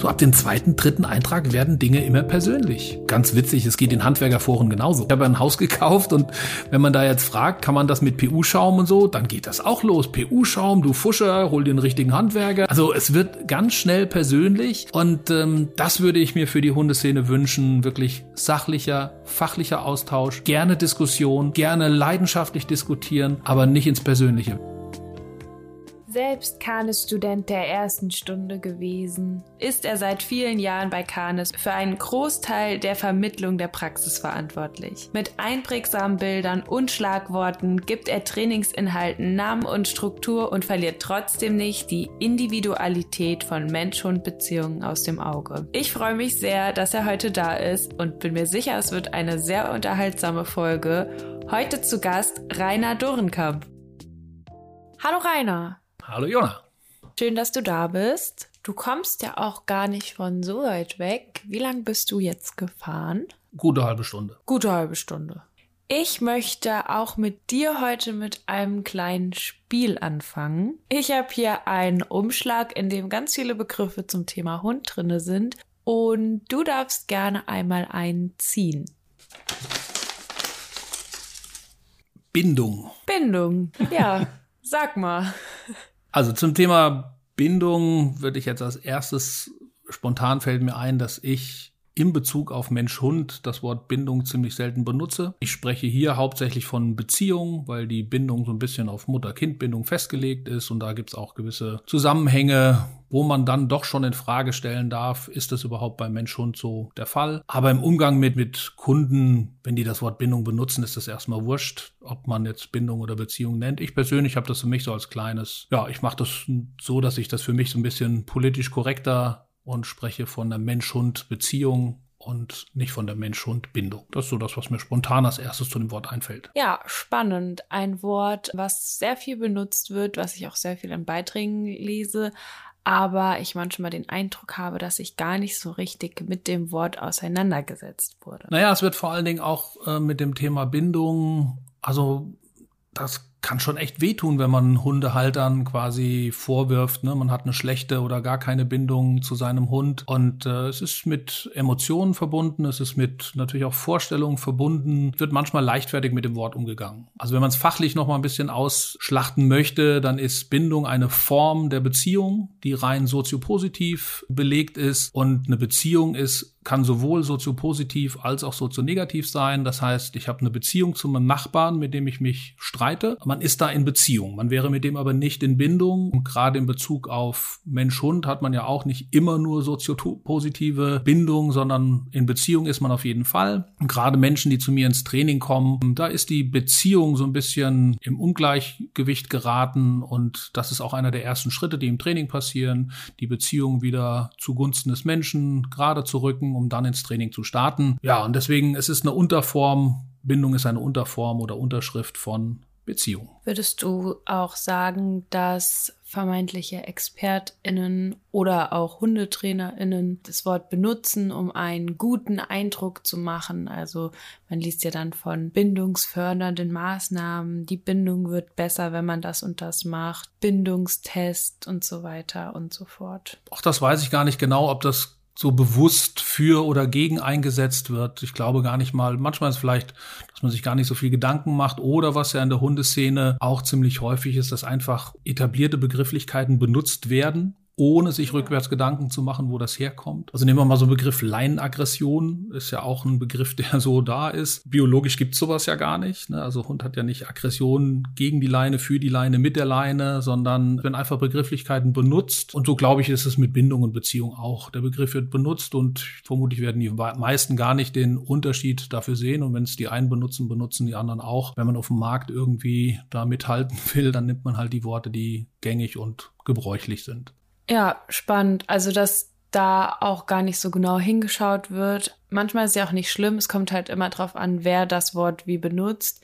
So ab dem zweiten, dritten Eintrag werden Dinge immer persönlich. Ganz witzig, es geht in Handwerkerforen genauso. Ich habe ein Haus gekauft und wenn man da jetzt fragt, kann man das mit PU-Schaum und so, dann geht das auch los. PU-Schaum, du Fuscher, hol den richtigen Handwerker. Also es wird ganz schnell persönlich und ähm, das würde ich mir für die Hundeszene wünschen. Wirklich sachlicher, fachlicher Austausch, gerne Diskussion, gerne leidenschaftlich diskutieren, aber nicht ins Persönliche. Selbst Kanes-Student der ersten Stunde gewesen, ist er seit vielen Jahren bei Kanes für einen Großteil der Vermittlung der Praxis verantwortlich. Mit einprägsamen Bildern und Schlagworten gibt er Trainingsinhalten Namen und Struktur und verliert trotzdem nicht die Individualität von Mensch-Hund-Beziehungen aus dem Auge. Ich freue mich sehr, dass er heute da ist und bin mir sicher, es wird eine sehr unterhaltsame Folge. Heute zu Gast Rainer Dorenkamp. Hallo Rainer. Hallo Jona. Schön, dass du da bist. Du kommst ja auch gar nicht von so weit weg. Wie lange bist du jetzt gefahren? Gute halbe Stunde. Gute halbe Stunde. Ich möchte auch mit dir heute mit einem kleinen Spiel anfangen. Ich habe hier einen Umschlag, in dem ganz viele Begriffe zum Thema Hund drinne sind und du darfst gerne einmal einen ziehen. Bindung. Bindung, ja. Sag mal. Also zum Thema Bindung würde ich jetzt als erstes spontan fällt mir ein, dass ich in Bezug auf Mensch-Hund das Wort Bindung ziemlich selten benutze. Ich spreche hier hauptsächlich von Beziehung, weil die Bindung so ein bisschen auf Mutter-Kind-Bindung festgelegt ist und da gibt es auch gewisse Zusammenhänge, wo man dann doch schon in Frage stellen darf, ist das überhaupt beim Mensch-Hund so der Fall. Aber im Umgang mit, mit Kunden, wenn die das Wort Bindung benutzen, ist das erstmal wurscht, ob man jetzt Bindung oder Beziehung nennt. Ich persönlich habe das für mich so als kleines, ja, ich mache das so, dass ich das für mich so ein bisschen politisch korrekter und spreche von der Mensch-Hund-Beziehung und nicht von der Mensch-Hund-Bindung. Das ist so das, was mir spontan als erstes zu dem Wort einfällt. Ja, spannend. Ein Wort, was sehr viel benutzt wird, was ich auch sehr viel in Beiträgen lese, aber ich manchmal den Eindruck habe, dass ich gar nicht so richtig mit dem Wort auseinandergesetzt wurde. Naja, es wird vor allen Dingen auch äh, mit dem Thema Bindung, also das kann schon echt wehtun, wenn man Hundehaltern quasi vorwirft, ne, man hat eine schlechte oder gar keine Bindung zu seinem Hund. Und äh, es ist mit Emotionen verbunden, es ist mit natürlich auch Vorstellungen verbunden, wird manchmal leichtfertig mit dem Wort umgegangen. Also wenn man es fachlich noch mal ein bisschen ausschlachten möchte, dann ist Bindung eine Form der Beziehung, die rein soziopositiv belegt ist. Und eine Beziehung ist kann sowohl soziopositiv als auch sozionegativ sein. Das heißt, ich habe eine Beziehung zu meinem Nachbarn, mit dem ich mich streite. Man ist da in Beziehung. Man wäre mit dem aber nicht in Bindung. Und gerade in Bezug auf Mensch-Hund hat man ja auch nicht immer nur soziopositive Bindung, sondern in Beziehung ist man auf jeden Fall. Und gerade Menschen, die zu mir ins Training kommen, da ist die Beziehung so ein bisschen im Ungleichgewicht geraten. Und das ist auch einer der ersten Schritte, die im Training passieren, die Beziehung wieder zugunsten des Menschen gerade zu rücken um dann ins Training zu starten. Ja, und deswegen es ist eine Unterform. Bindung ist eine Unterform oder Unterschrift von Beziehung. Würdest du auch sagen, dass vermeintliche ExpertInnen oder auch HundetrainerInnen das Wort benutzen, um einen guten Eindruck zu machen? Also man liest ja dann von bindungsfördernden Maßnahmen, die Bindung wird besser, wenn man das und das macht, Bindungstest und so weiter und so fort. Auch das weiß ich gar nicht genau, ob das so bewusst für oder gegen eingesetzt wird. Ich glaube gar nicht mal, manchmal ist vielleicht, dass man sich gar nicht so viel Gedanken macht oder was ja in der Hundeszene auch ziemlich häufig ist, dass einfach etablierte Begrifflichkeiten benutzt werden ohne sich rückwärts Gedanken zu machen, wo das herkommt. Also nehmen wir mal so einen Begriff Leinenaggression, ist ja auch ein Begriff, der so da ist. Biologisch gibt's sowas ja gar nicht. Ne? Also Hund hat ja nicht Aggression gegen die Leine, für die Leine, mit der Leine, sondern werden einfach Begrifflichkeiten benutzt. Und so glaube ich, ist es mit Bindung und Beziehung auch. Der Begriff wird benutzt und vermutlich werden die meisten gar nicht den Unterschied dafür sehen. Und wenn es die einen benutzen, benutzen die anderen auch. Wenn man auf dem Markt irgendwie da mithalten will, dann nimmt man halt die Worte, die gängig und gebräuchlich sind. Ja, spannend. Also, dass da auch gar nicht so genau hingeschaut wird. Manchmal ist ja auch nicht schlimm. Es kommt halt immer drauf an, wer das Wort wie benutzt.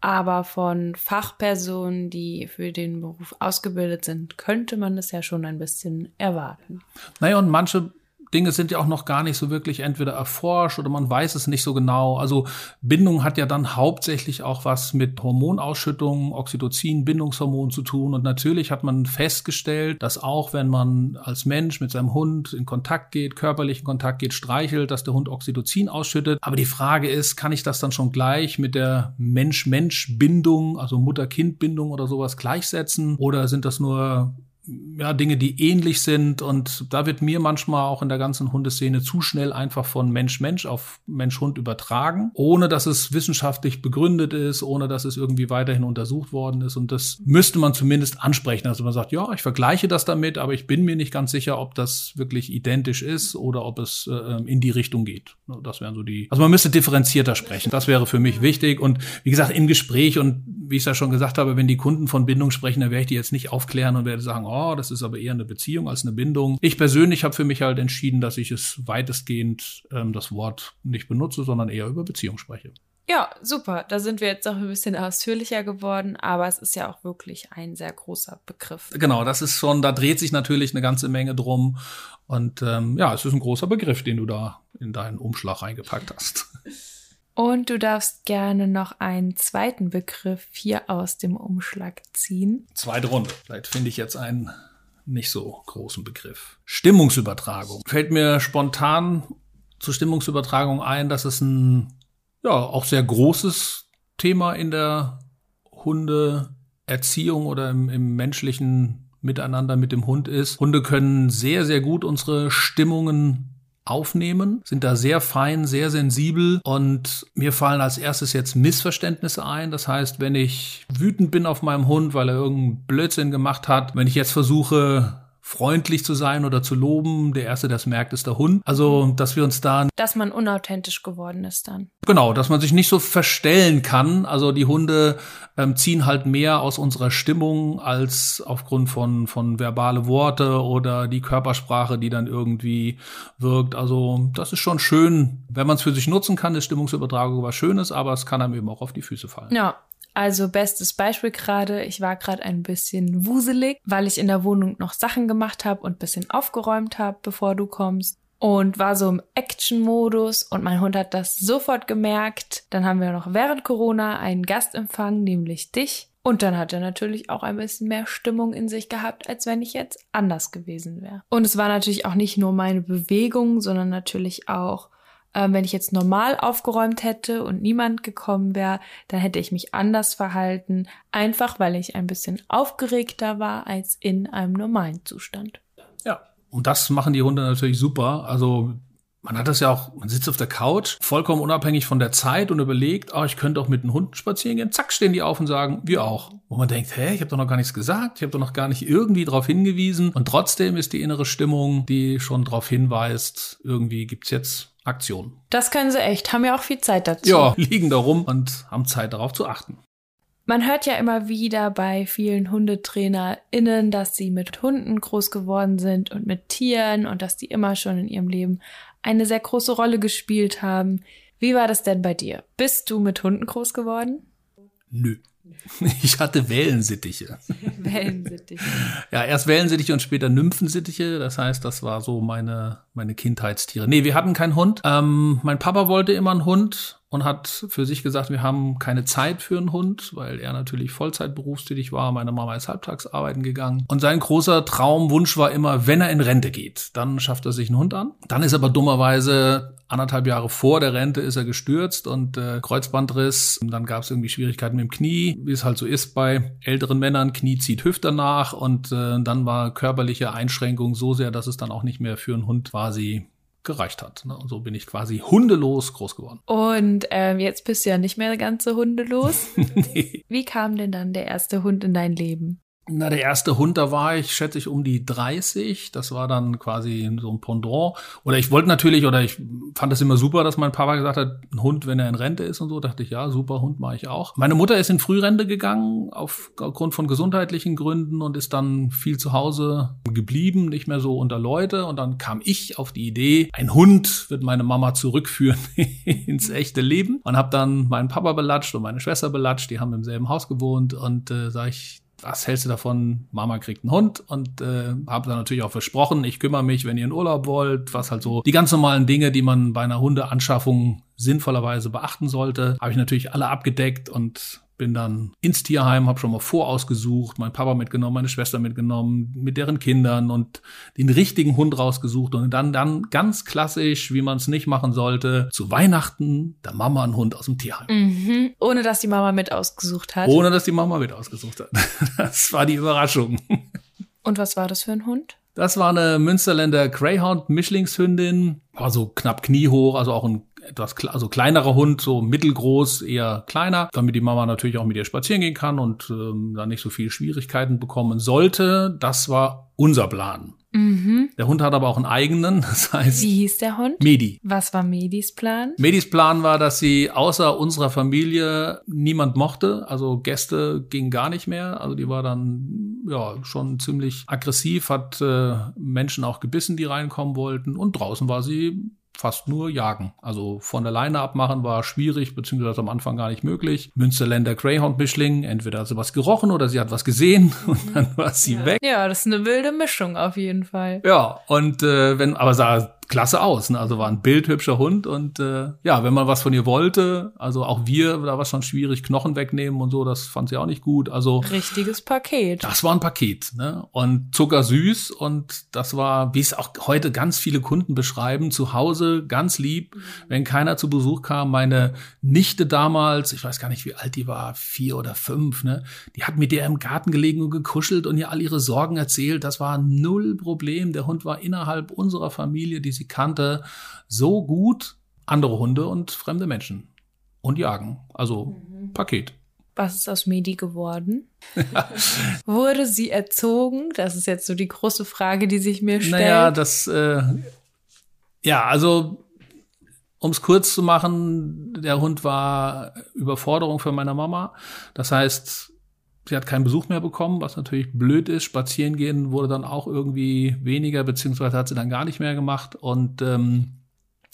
Aber von Fachpersonen, die für den Beruf ausgebildet sind, könnte man das ja schon ein bisschen erwarten. Naja, und manche Dinge sind ja auch noch gar nicht so wirklich entweder erforscht oder man weiß es nicht so genau. Also Bindung hat ja dann hauptsächlich auch was mit Hormonausschüttung, Oxytocin, Bindungshormon zu tun. Und natürlich hat man festgestellt, dass auch wenn man als Mensch mit seinem Hund in Kontakt geht, körperlich in Kontakt geht, streichelt, dass der Hund Oxytocin ausschüttet. Aber die Frage ist, kann ich das dann schon gleich mit der Mensch-Mensch-Bindung, also Mutter-Kind-Bindung oder sowas gleichsetzen? Oder sind das nur ja, Dinge, die ähnlich sind. Und da wird mir manchmal auch in der ganzen Hundeszene zu schnell einfach von Mensch-Mensch auf Mensch-Hund übertragen, ohne dass es wissenschaftlich begründet ist, ohne dass es irgendwie weiterhin untersucht worden ist. Und das müsste man zumindest ansprechen. Also man sagt, ja, ich vergleiche das damit, aber ich bin mir nicht ganz sicher, ob das wirklich identisch ist oder ob es äh, in die Richtung geht. Das wären so die, also man müsste differenzierter sprechen. Das wäre für mich wichtig. Und wie gesagt, im Gespräch und wie ich es ja schon gesagt habe, wenn die Kunden von Bindung sprechen, dann werde ich die jetzt nicht aufklären und werde sagen, oh, das ist aber eher eine Beziehung als eine Bindung. Ich persönlich habe für mich halt entschieden, dass ich es weitestgehend ähm, das Wort nicht benutze, sondern eher über Beziehung spreche. Ja, super. Da sind wir jetzt auch ein bisschen ausführlicher geworden, aber es ist ja auch wirklich ein sehr großer Begriff. Genau, das ist schon, da dreht sich natürlich eine ganze Menge drum. Und ähm, ja, es ist ein großer Begriff, den du da in deinen Umschlag reingepackt hast. Und du darfst gerne noch einen zweiten Begriff hier aus dem Umschlag ziehen. Zweite Runde. Vielleicht finde ich jetzt einen nicht so großen Begriff. Stimmungsübertragung. Fällt mir spontan zur Stimmungsübertragung ein, dass es ein ja auch sehr großes Thema in der Hundeerziehung oder im, im menschlichen Miteinander mit dem Hund ist. Hunde können sehr, sehr gut unsere Stimmungen aufnehmen, sind da sehr fein, sehr sensibel und mir fallen als erstes jetzt Missverständnisse ein. Das heißt, wenn ich wütend bin auf meinem Hund, weil er irgendeinen Blödsinn gemacht hat, wenn ich jetzt versuche, freundlich zu sein oder zu loben. Der Erste, der es merkt, ist der Hund. Also, dass wir uns da... Dass man unauthentisch geworden ist dann. Genau, dass man sich nicht so verstellen kann. Also die Hunde ähm, ziehen halt mehr aus unserer Stimmung als aufgrund von, von verbale Worte oder die Körpersprache, die dann irgendwie wirkt. Also das ist schon schön, wenn man es für sich nutzen kann, ist Stimmungsübertragung was Schönes, aber es kann einem eben auch auf die Füße fallen. Ja, also bestes Beispiel gerade, ich war gerade ein bisschen wuselig, weil ich in der Wohnung noch Sachen gemacht habe und bisschen aufgeräumt habe, bevor du kommst. Und war so im Action-Modus und mein Hund hat das sofort gemerkt. Dann haben wir noch während Corona einen Gastempfang, nämlich dich. Und dann hat er natürlich auch ein bisschen mehr Stimmung in sich gehabt, als wenn ich jetzt anders gewesen wäre. Und es war natürlich auch nicht nur meine Bewegung, sondern natürlich auch ähm, wenn ich jetzt normal aufgeräumt hätte und niemand gekommen wäre, dann hätte ich mich anders verhalten, einfach weil ich ein bisschen aufgeregter war als in einem normalen Zustand. Ja, und das machen die Hunde natürlich super. Also man hat das ja auch, man sitzt auf der Couch, vollkommen unabhängig von der Zeit und überlegt, oh, ich könnte auch mit einem Hund spazieren gehen. Zack, stehen die auf und sagen, wir auch. Wo man denkt, hä, ich habe doch noch gar nichts gesagt, ich habe doch noch gar nicht irgendwie darauf hingewiesen. Und trotzdem ist die innere Stimmung, die schon darauf hinweist, irgendwie gibt's jetzt Aktion. Das können sie echt, haben ja auch viel Zeit dazu. Ja, liegen da rum und haben Zeit darauf zu achten. Man hört ja immer wieder bei vielen HundetrainerInnen, dass sie mit Hunden groß geworden sind und mit Tieren und dass die immer schon in ihrem Leben eine sehr große Rolle gespielt haben. Wie war das denn bei dir? Bist du mit Hunden groß geworden? Nö. Ich hatte Wellensittiche. Wellensittiche. Ja, erst Wellensittiche und später Nymphensittiche. Das heißt, das war so meine, meine Kindheitstiere. Nee, wir hatten keinen Hund. Ähm, mein Papa wollte immer einen Hund und hat für sich gesagt, wir haben keine Zeit für einen Hund, weil er natürlich Vollzeit berufstätig war. Meine Mama ist halbtags arbeiten gegangen. Und sein großer Traumwunsch war immer, wenn er in Rente geht, dann schafft er sich einen Hund an. Dann ist aber dummerweise anderthalb Jahre vor der Rente ist er gestürzt und äh, Kreuzbandriss. Und dann gab es irgendwie Schwierigkeiten mit dem Knie, wie es halt so ist bei älteren Männern. Knie zieht Hüfte nach und äh, dann war körperliche Einschränkung so sehr, dass es dann auch nicht mehr für einen Hund quasi gereicht hat. Ne? Und so bin ich quasi hundelos groß geworden. Und ähm, jetzt bist du ja nicht mehr ganz so hundelos. nee. Wie kam denn dann der erste Hund in dein Leben? Na, der erste Hund, da war ich, schätze ich, um die 30. Das war dann quasi so ein Pendant. Oder ich wollte natürlich, oder ich fand das immer super, dass mein Papa gesagt hat, ein Hund, wenn er in Rente ist und so, dachte ich, ja, super Hund mache ich auch. Meine Mutter ist in Frührente gegangen, aufgrund von gesundheitlichen Gründen und ist dann viel zu Hause geblieben, nicht mehr so unter Leute. Und dann kam ich auf die Idee, ein Hund wird meine Mama zurückführen ins echte Leben. Und habe dann meinen Papa belatscht und meine Schwester belatscht, die haben im selben Haus gewohnt und äh, sag ich, was hältst du davon? Mama kriegt einen Hund und äh, habe dann natürlich auch versprochen, ich kümmere mich, wenn ihr in Urlaub wollt, was halt so die ganz normalen Dinge, die man bei einer Hundeanschaffung sinnvollerweise beachten sollte, habe ich natürlich alle abgedeckt und bin dann ins Tierheim, habe schon mal vorausgesucht, mein Papa mitgenommen, meine Schwester mitgenommen, mit deren Kindern und den richtigen Hund rausgesucht und dann dann ganz klassisch, wie man es nicht machen sollte, zu Weihnachten der Mama einen Hund aus dem Tierheim. Mhm. Ohne dass die Mama mit ausgesucht hat. Ohne dass die Mama mit ausgesucht hat. Das war die Überraschung. Und was war das für ein Hund? Das war eine Münsterländer Greyhound Mischlingshündin, war so knapp kniehoch, also auch ein etwas also kleinerer Hund, so mittelgroß, eher kleiner, damit die Mama natürlich auch mit ihr spazieren gehen kann und ähm, da nicht so viele Schwierigkeiten bekommen sollte. Das war unser Plan. Mhm. Der Hund hat aber auch einen eigenen, das heißt. Wie hieß der Hund? Medi. Was war Medis Plan? Medis Plan war, dass sie außer unserer Familie niemand mochte, also Gäste ging gar nicht mehr, also die war dann ja schon ziemlich aggressiv, hat äh, Menschen auch gebissen, die reinkommen wollten und draußen war sie fast nur jagen. Also von der Leine abmachen war schwierig, beziehungsweise am Anfang gar nicht möglich. Münsterländer Greyhound-Mischling, entweder hat sie was gerochen oder sie hat was gesehen und dann war sie ja. weg. Ja, das ist eine wilde Mischung auf jeden Fall. Ja, und äh, wenn, aber sah klasse aus. Ne? Also war ein bildhübscher Hund und äh, ja, wenn man was von ihr wollte, also auch wir, da war es schon schwierig, Knochen wegnehmen und so, das fand sie auch nicht gut. Also richtiges Paket. Das war ein Paket, ne? Und zuckersüß und das war, wie es auch heute ganz viele Kunden beschreiben, zu Hause ganz lieb, wenn keiner zu Besuch kam. Meine Nichte damals, ich weiß gar nicht, wie alt die war, vier oder fünf, ne? Die hat mit der im Garten gelegen und gekuschelt und ihr all ihre Sorgen erzählt. Das war null Problem. Der Hund war innerhalb unserer Familie, die sie kannte, so gut andere Hunde und fremde Menschen und jagen. Also mhm. Paket. Was ist aus Medi geworden? Wurde sie erzogen? Das ist jetzt so die große Frage, die sich mir stellt. Naja, das, äh, ja, also, um es kurz zu machen, der Hund war Überforderung für meine Mama. Das heißt, Sie hat keinen Besuch mehr bekommen, was natürlich blöd ist. Spazieren gehen wurde dann auch irgendwie weniger, beziehungsweise hat sie dann gar nicht mehr gemacht. Und ähm,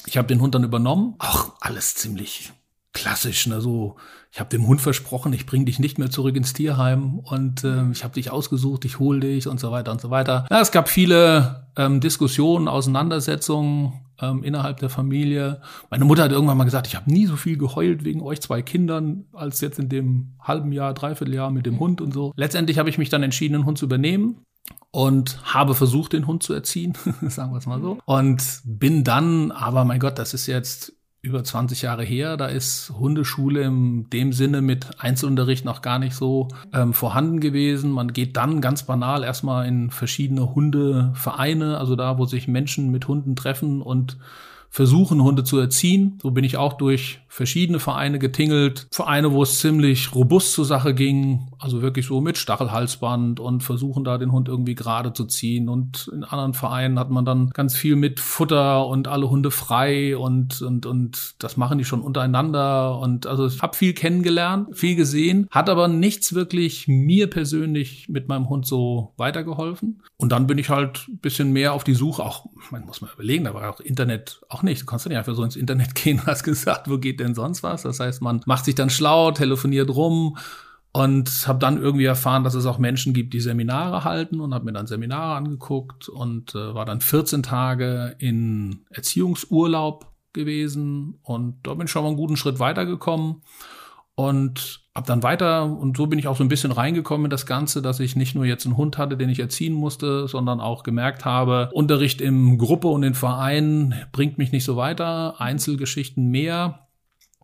ich habe den Hund dann übernommen. Auch alles ziemlich klassisch, ne? So, ich habe dem Hund versprochen, ich bring dich nicht mehr zurück ins Tierheim und ähm, ich habe dich ausgesucht, ich hol dich und so weiter und so weiter. Ja, es gab viele ähm, Diskussionen, Auseinandersetzungen ähm, innerhalb der Familie. Meine Mutter hat irgendwann mal gesagt, ich habe nie so viel geheult wegen euch zwei Kindern, als jetzt in dem halben Jahr, dreiviertel Jahr mit dem Hund und so. Letztendlich habe ich mich dann entschieden, den Hund zu übernehmen und habe versucht, den Hund zu erziehen, sagen wir es mal so. Und bin dann, aber mein Gott, das ist jetzt über 20 Jahre her. Da ist Hundeschule in dem Sinne mit Einzelunterricht noch gar nicht so ähm, vorhanden gewesen. Man geht dann ganz banal erstmal in verschiedene Hundevereine, also da, wo sich Menschen mit Hunden treffen und versuchen, Hunde zu erziehen. So bin ich auch durch verschiedene Vereine getingelt. Vereine, wo es ziemlich robust zur Sache ging, also wirklich so mit Stachelhalsband und versuchen da den Hund irgendwie gerade zu ziehen. Und in anderen Vereinen hat man dann ganz viel mit Futter und alle Hunde frei und, und, und das machen die schon untereinander. Und also ich habe viel kennengelernt, viel gesehen, hat aber nichts wirklich mir persönlich mit meinem Hund so weitergeholfen. Und dann bin ich halt ein bisschen mehr auf die Suche, auch, man muss mal überlegen, da war auch Internet auch nicht. Du kannst ja nicht einfach so ins Internet gehen hast gesagt, wo geht denn sonst was? Das heißt, man macht sich dann schlau, telefoniert rum und habe dann irgendwie erfahren, dass es auch Menschen gibt, die Seminare halten und habe mir dann Seminare angeguckt und äh, war dann 14 Tage in Erziehungsurlaub gewesen und da bin ich schon mal einen guten Schritt weitergekommen und hab dann weiter und so bin ich auch so ein bisschen reingekommen in das Ganze, dass ich nicht nur jetzt einen Hund hatte, den ich erziehen musste, sondern auch gemerkt habe, Unterricht im Gruppe und in Vereinen bringt mich nicht so weiter, Einzelgeschichten mehr.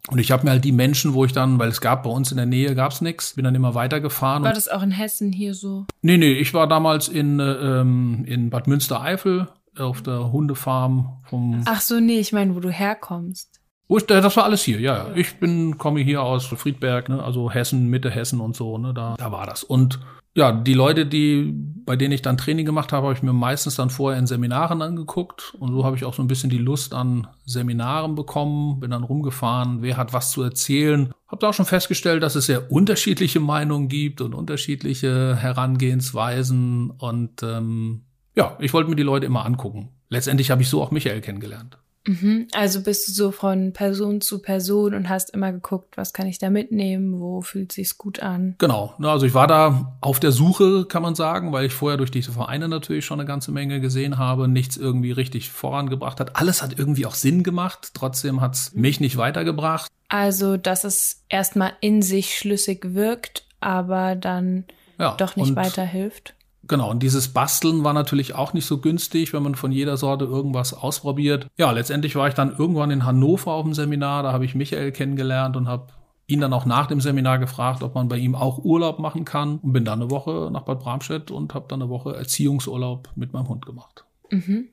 Und ich habe mir halt die Menschen, wo ich dann, weil es gab bei uns in der Nähe gab's nix, bin dann immer weitergefahren. War das auch in Hessen hier so? Nee, nee, ich war damals in, ähm, in Bad Münstereifel auf der Hundefarm vom. Ach so, nee, ich meine, wo du herkommst. Das war alles hier, ja, ja. Ich bin, komme hier aus Friedberg, ne, also Hessen, Mitte Hessen und so, ne, da, da war das. Und ja, die Leute, die, bei denen ich dann Training gemacht habe, habe ich mir meistens dann vorher in Seminaren angeguckt. Und so habe ich auch so ein bisschen die Lust an Seminaren bekommen, bin dann rumgefahren, wer hat was zu erzählen. Habe da auch schon festgestellt, dass es sehr unterschiedliche Meinungen gibt und unterschiedliche Herangehensweisen. Und ähm, ja, ich wollte mir die Leute immer angucken. Letztendlich habe ich so auch Michael kennengelernt. Mhm. Also bist du so von Person zu Person und hast immer geguckt, was kann ich da mitnehmen, wo fühlt sich's gut an? Genau. Also ich war da auf der Suche, kann man sagen, weil ich vorher durch diese Vereine natürlich schon eine ganze Menge gesehen habe, nichts irgendwie richtig vorangebracht hat. Alles hat irgendwie auch Sinn gemacht, trotzdem hat's mhm. mich nicht weitergebracht. Also, dass es erstmal in sich schlüssig wirkt, aber dann ja, doch nicht weiterhilft. Genau, und dieses Basteln war natürlich auch nicht so günstig, wenn man von jeder Sorte irgendwas ausprobiert. Ja, letztendlich war ich dann irgendwann in Hannover auf dem Seminar, da habe ich Michael kennengelernt und habe ihn dann auch nach dem Seminar gefragt, ob man bei ihm auch Urlaub machen kann und bin dann eine Woche nach Bad Bramstedt und habe dann eine Woche Erziehungsurlaub mit meinem Hund gemacht. Mhm.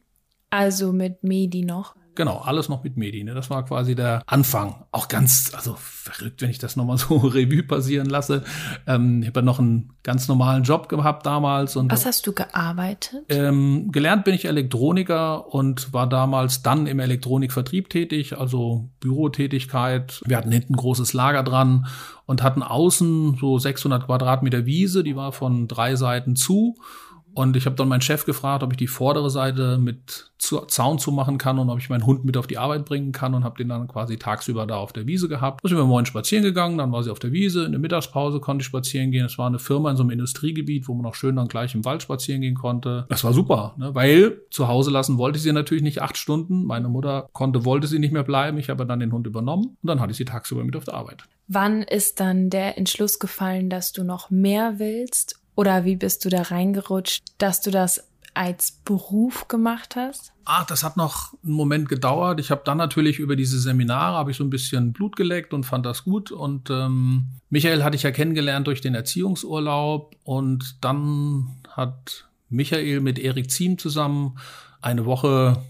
Also mit Medi noch? Genau, alles noch mit Medi. Ne? Das war quasi der Anfang. Auch ganz, also verrückt, wenn ich das nochmal so Revue passieren lasse. Ähm, ich habe ja noch einen ganz normalen Job gehabt damals. Und Was hast du gearbeitet? Ähm, gelernt bin ich Elektroniker und war damals dann im Elektronikvertrieb tätig, also Bürotätigkeit. Wir hatten hinten ein großes Lager dran und hatten außen so 600 Quadratmeter Wiese, die war von drei Seiten zu. Und ich habe dann meinen Chef gefragt, ob ich die vordere Seite mit Zaun zumachen kann und ob ich meinen Hund mit auf die Arbeit bringen kann und habe den dann quasi tagsüber da auf der Wiese gehabt. Da sind wir morgen spazieren gegangen, dann war sie auf der Wiese, in der Mittagspause konnte ich spazieren gehen. Es war eine Firma in so einem Industriegebiet, wo man auch schön dann gleich im Wald spazieren gehen konnte. Das war super, ne? weil zu Hause lassen wollte ich sie natürlich nicht acht Stunden. Meine Mutter konnte, wollte sie nicht mehr bleiben. Ich habe dann den Hund übernommen und dann hatte ich sie tagsüber mit auf der Arbeit. Wann ist dann der Entschluss gefallen, dass du noch mehr willst oder wie bist du da reingerutscht, dass du das als Beruf gemacht hast? Ach, das hat noch einen Moment gedauert. Ich habe dann natürlich über diese Seminare habe ich so ein bisschen Blut geleckt und fand das gut. Und ähm, Michael hatte ich ja kennengelernt durch den Erziehungsurlaub und dann hat Michael mit Erik Ziem zusammen eine Woche,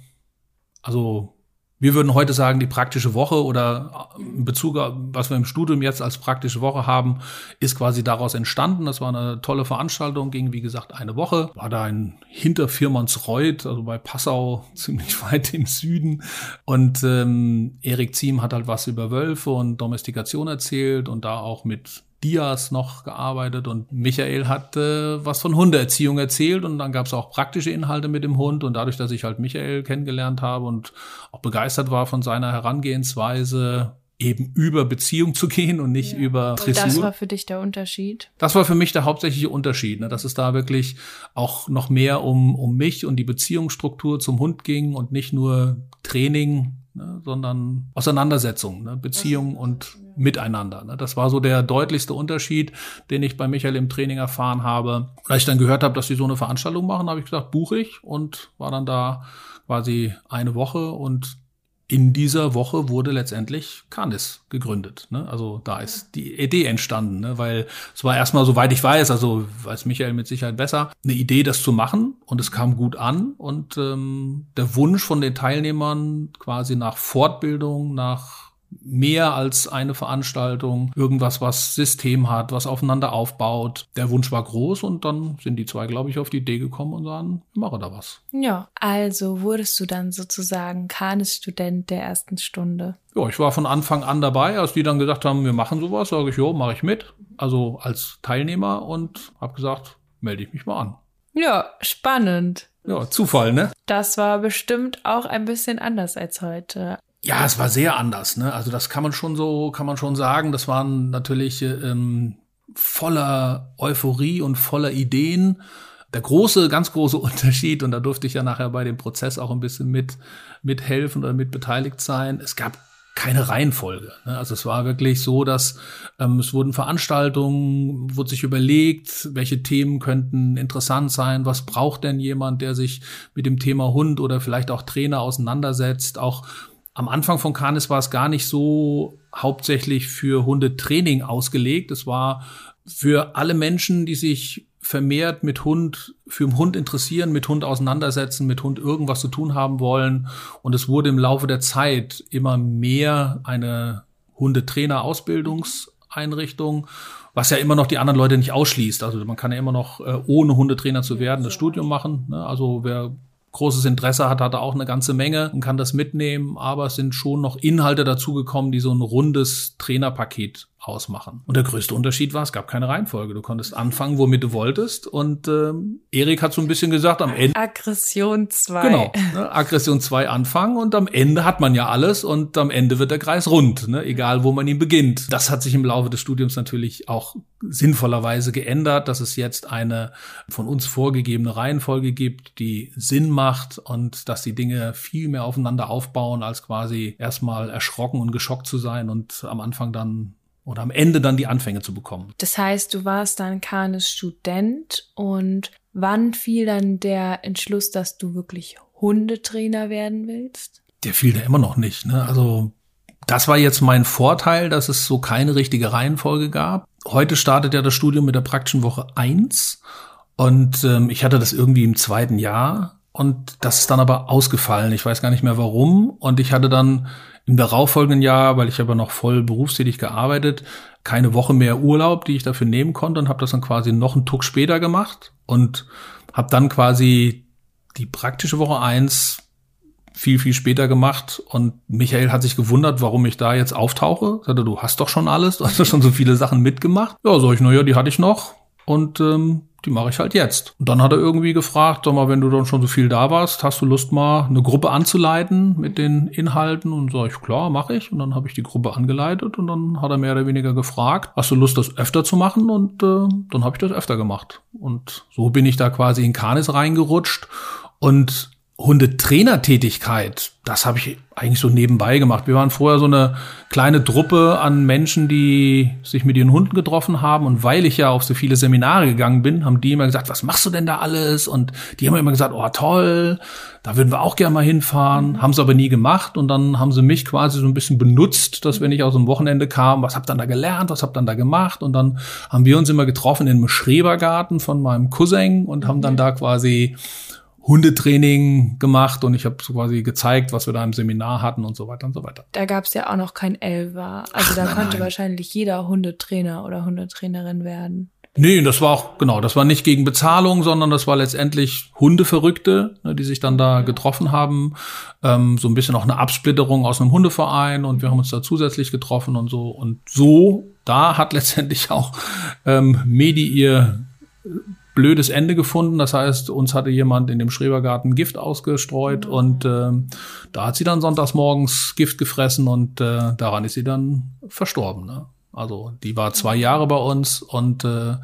also wir würden heute sagen, die praktische Woche oder in Bezug was wir im Studium jetzt als praktische Woche haben, ist quasi daraus entstanden. Das war eine tolle Veranstaltung, ging wie gesagt eine Woche. War da in Hinterfirmansreuth, also bei Passau, ziemlich weit im Süden. Und ähm, Erik Ziem hat halt was über Wölfe und Domestikation erzählt und da auch mit Dias noch gearbeitet und Michael hat äh, was von Hundeerziehung erzählt und dann gab es auch praktische Inhalte mit dem Hund und dadurch, dass ich halt Michael kennengelernt habe und auch begeistert war von seiner Herangehensweise, eben über Beziehung zu gehen und nicht ja. über Dressur. Und das war für dich der Unterschied? Das war für mich der hauptsächliche Unterschied, ne? dass es da wirklich auch noch mehr um, um mich und die Beziehungsstruktur zum Hund ging und nicht nur Training, ne? sondern Auseinandersetzung, ne? Beziehung und miteinander. Ne? Das war so der deutlichste Unterschied, den ich bei Michael im Training erfahren habe. Als ich dann gehört habe, dass sie so eine Veranstaltung machen, habe ich gesagt, buche ich und war dann da quasi eine Woche und in dieser Woche wurde letztendlich Canis gegründet. Ne? Also da ist die Idee entstanden, ne? weil es war erstmal, soweit ich weiß, also weiß Michael mit Sicherheit besser, eine Idee, das zu machen und es kam gut an und ähm, der Wunsch von den Teilnehmern quasi nach Fortbildung, nach mehr als eine Veranstaltung, irgendwas, was System hat, was aufeinander aufbaut. Der Wunsch war groß und dann sind die zwei, glaube ich, auf die Idee gekommen und sagen, ich mache da was. Ja, also wurdest du dann sozusagen Kanis-Student der ersten Stunde? Ja, ich war von Anfang an dabei, als die dann gesagt haben, wir machen sowas, sage ich, jo, mache ich mit. Also als Teilnehmer und habe gesagt, melde ich mich mal an. Ja, spannend. Ja, Zufall, ne? Das war bestimmt auch ein bisschen anders als heute. Ja, es war sehr anders. Ne? Also das kann man schon so, kann man schon sagen. Das waren natürlich ähm, voller Euphorie und voller Ideen. Der große, ganz große Unterschied, und da durfte ich ja nachher bei dem Prozess auch ein bisschen mit mithelfen oder mit beteiligt sein. Es gab keine Reihenfolge. Ne? Also es war wirklich so, dass ähm, es wurden Veranstaltungen, wurde sich überlegt, welche Themen könnten interessant sein, was braucht denn jemand, der sich mit dem Thema Hund oder vielleicht auch Trainer auseinandersetzt, auch am Anfang von Canis war es gar nicht so hauptsächlich für Hundetraining ausgelegt. Es war für alle Menschen, die sich vermehrt mit Hund, für den Hund interessieren, mit Hund auseinandersetzen, mit Hund irgendwas zu tun haben wollen. Und es wurde im Laufe der Zeit immer mehr eine Hundetrainer-Ausbildungseinrichtung, was ja immer noch die anderen Leute nicht ausschließt. Also man kann ja immer noch, äh, ohne Hundetrainer zu werden, das Studium machen. Ne? Also wer großes Interesse hat, hat er auch eine ganze Menge und kann das mitnehmen. Aber es sind schon noch Inhalte dazugekommen, die so ein rundes Trainerpaket ausmachen. Und der größte Unterschied war, es gab keine Reihenfolge. Du konntest anfangen, womit du wolltest. Und ähm, Erik hat so ein bisschen gesagt, am Ende. Aggression 2. Genau. Ne, Aggression 2 anfangen und am Ende hat man ja alles und am Ende wird der Kreis rund, ne, egal wo man ihn beginnt. Das hat sich im Laufe des Studiums natürlich auch sinnvollerweise geändert, dass es jetzt eine von uns vorgegebene Reihenfolge gibt, die Sinn macht und dass die Dinge viel mehr aufeinander aufbauen, als quasi erstmal erschrocken und geschockt zu sein und am Anfang dann oder am Ende dann die Anfänge zu bekommen. Das heißt, du warst dann Kanes Student und wann fiel dann der Entschluss, dass du wirklich Hundetrainer werden willst? Der fiel da immer noch nicht. Ne? Also das war jetzt mein Vorteil, dass es so keine richtige Reihenfolge gab. Heute startet ja das Studium mit der praktischen Woche eins und ähm, ich hatte das irgendwie im zweiten Jahr und das ist dann aber ausgefallen. Ich weiß gar nicht mehr warum und ich hatte dann im darauffolgenden Jahr, weil ich aber noch voll berufstätig gearbeitet, keine Woche mehr Urlaub, die ich dafür nehmen konnte und habe das dann quasi noch einen Tuck später gemacht und habe dann quasi die praktische Woche eins viel, viel später gemacht und Michael hat sich gewundert, warum ich da jetzt auftauche. Sagte, du hast doch schon alles, du hast doch schon so viele Sachen mitgemacht. Ja, sag ich, naja, die hatte ich noch und ähm, die mache ich halt jetzt. Und dann hat er irgendwie gefragt, sag mal, wenn du dann schon so viel da warst, hast du Lust mal eine Gruppe anzuleiten mit den Inhalten? Und sag ich, klar, mache ich. Und dann habe ich die Gruppe angeleitet und dann hat er mehr oder weniger gefragt, hast du Lust, das öfter zu machen? Und äh, dann habe ich das öfter gemacht. Und so bin ich da quasi in Kanis reingerutscht und Hundetrainertätigkeit, das habe ich eigentlich so nebenbei gemacht. Wir waren vorher so eine kleine Truppe an Menschen, die sich mit ihren Hunden getroffen haben. Und weil ich ja auf so viele Seminare gegangen bin, haben die immer gesagt, was machst du denn da alles? Und die haben immer gesagt, oh toll, da würden wir auch gerne mal hinfahren. Haben sie aber nie gemacht. Und dann haben sie mich quasi so ein bisschen benutzt, dass wenn ich aus dem Wochenende kam, was habt dann da gelernt, was habt dann da gemacht? Und dann haben wir uns immer getroffen in einem Schrebergarten von meinem Cousin und haben dann da quasi Hundetraining gemacht und ich habe so quasi gezeigt, was wir da im Seminar hatten und so weiter und so weiter. Da gab es ja auch noch kein Elva. Also Ach, da nein, konnte nein. wahrscheinlich jeder Hundetrainer oder Hundetrainerin werden. Nee, das war auch, genau, das war nicht gegen Bezahlung, sondern das war letztendlich Hundeverrückte, ne, die sich dann da getroffen haben. Ähm, so ein bisschen auch eine Absplitterung aus einem Hundeverein und wir haben uns da zusätzlich getroffen und so. Und so, da hat letztendlich auch ähm, Medi ihr blödes Ende gefunden. Das heißt, uns hatte jemand in dem Schrebergarten Gift ausgestreut mhm. und äh, da hat sie dann sonntags morgens Gift gefressen und äh, daran ist sie dann verstorben. Ne? Also die war zwei Jahre bei uns und äh,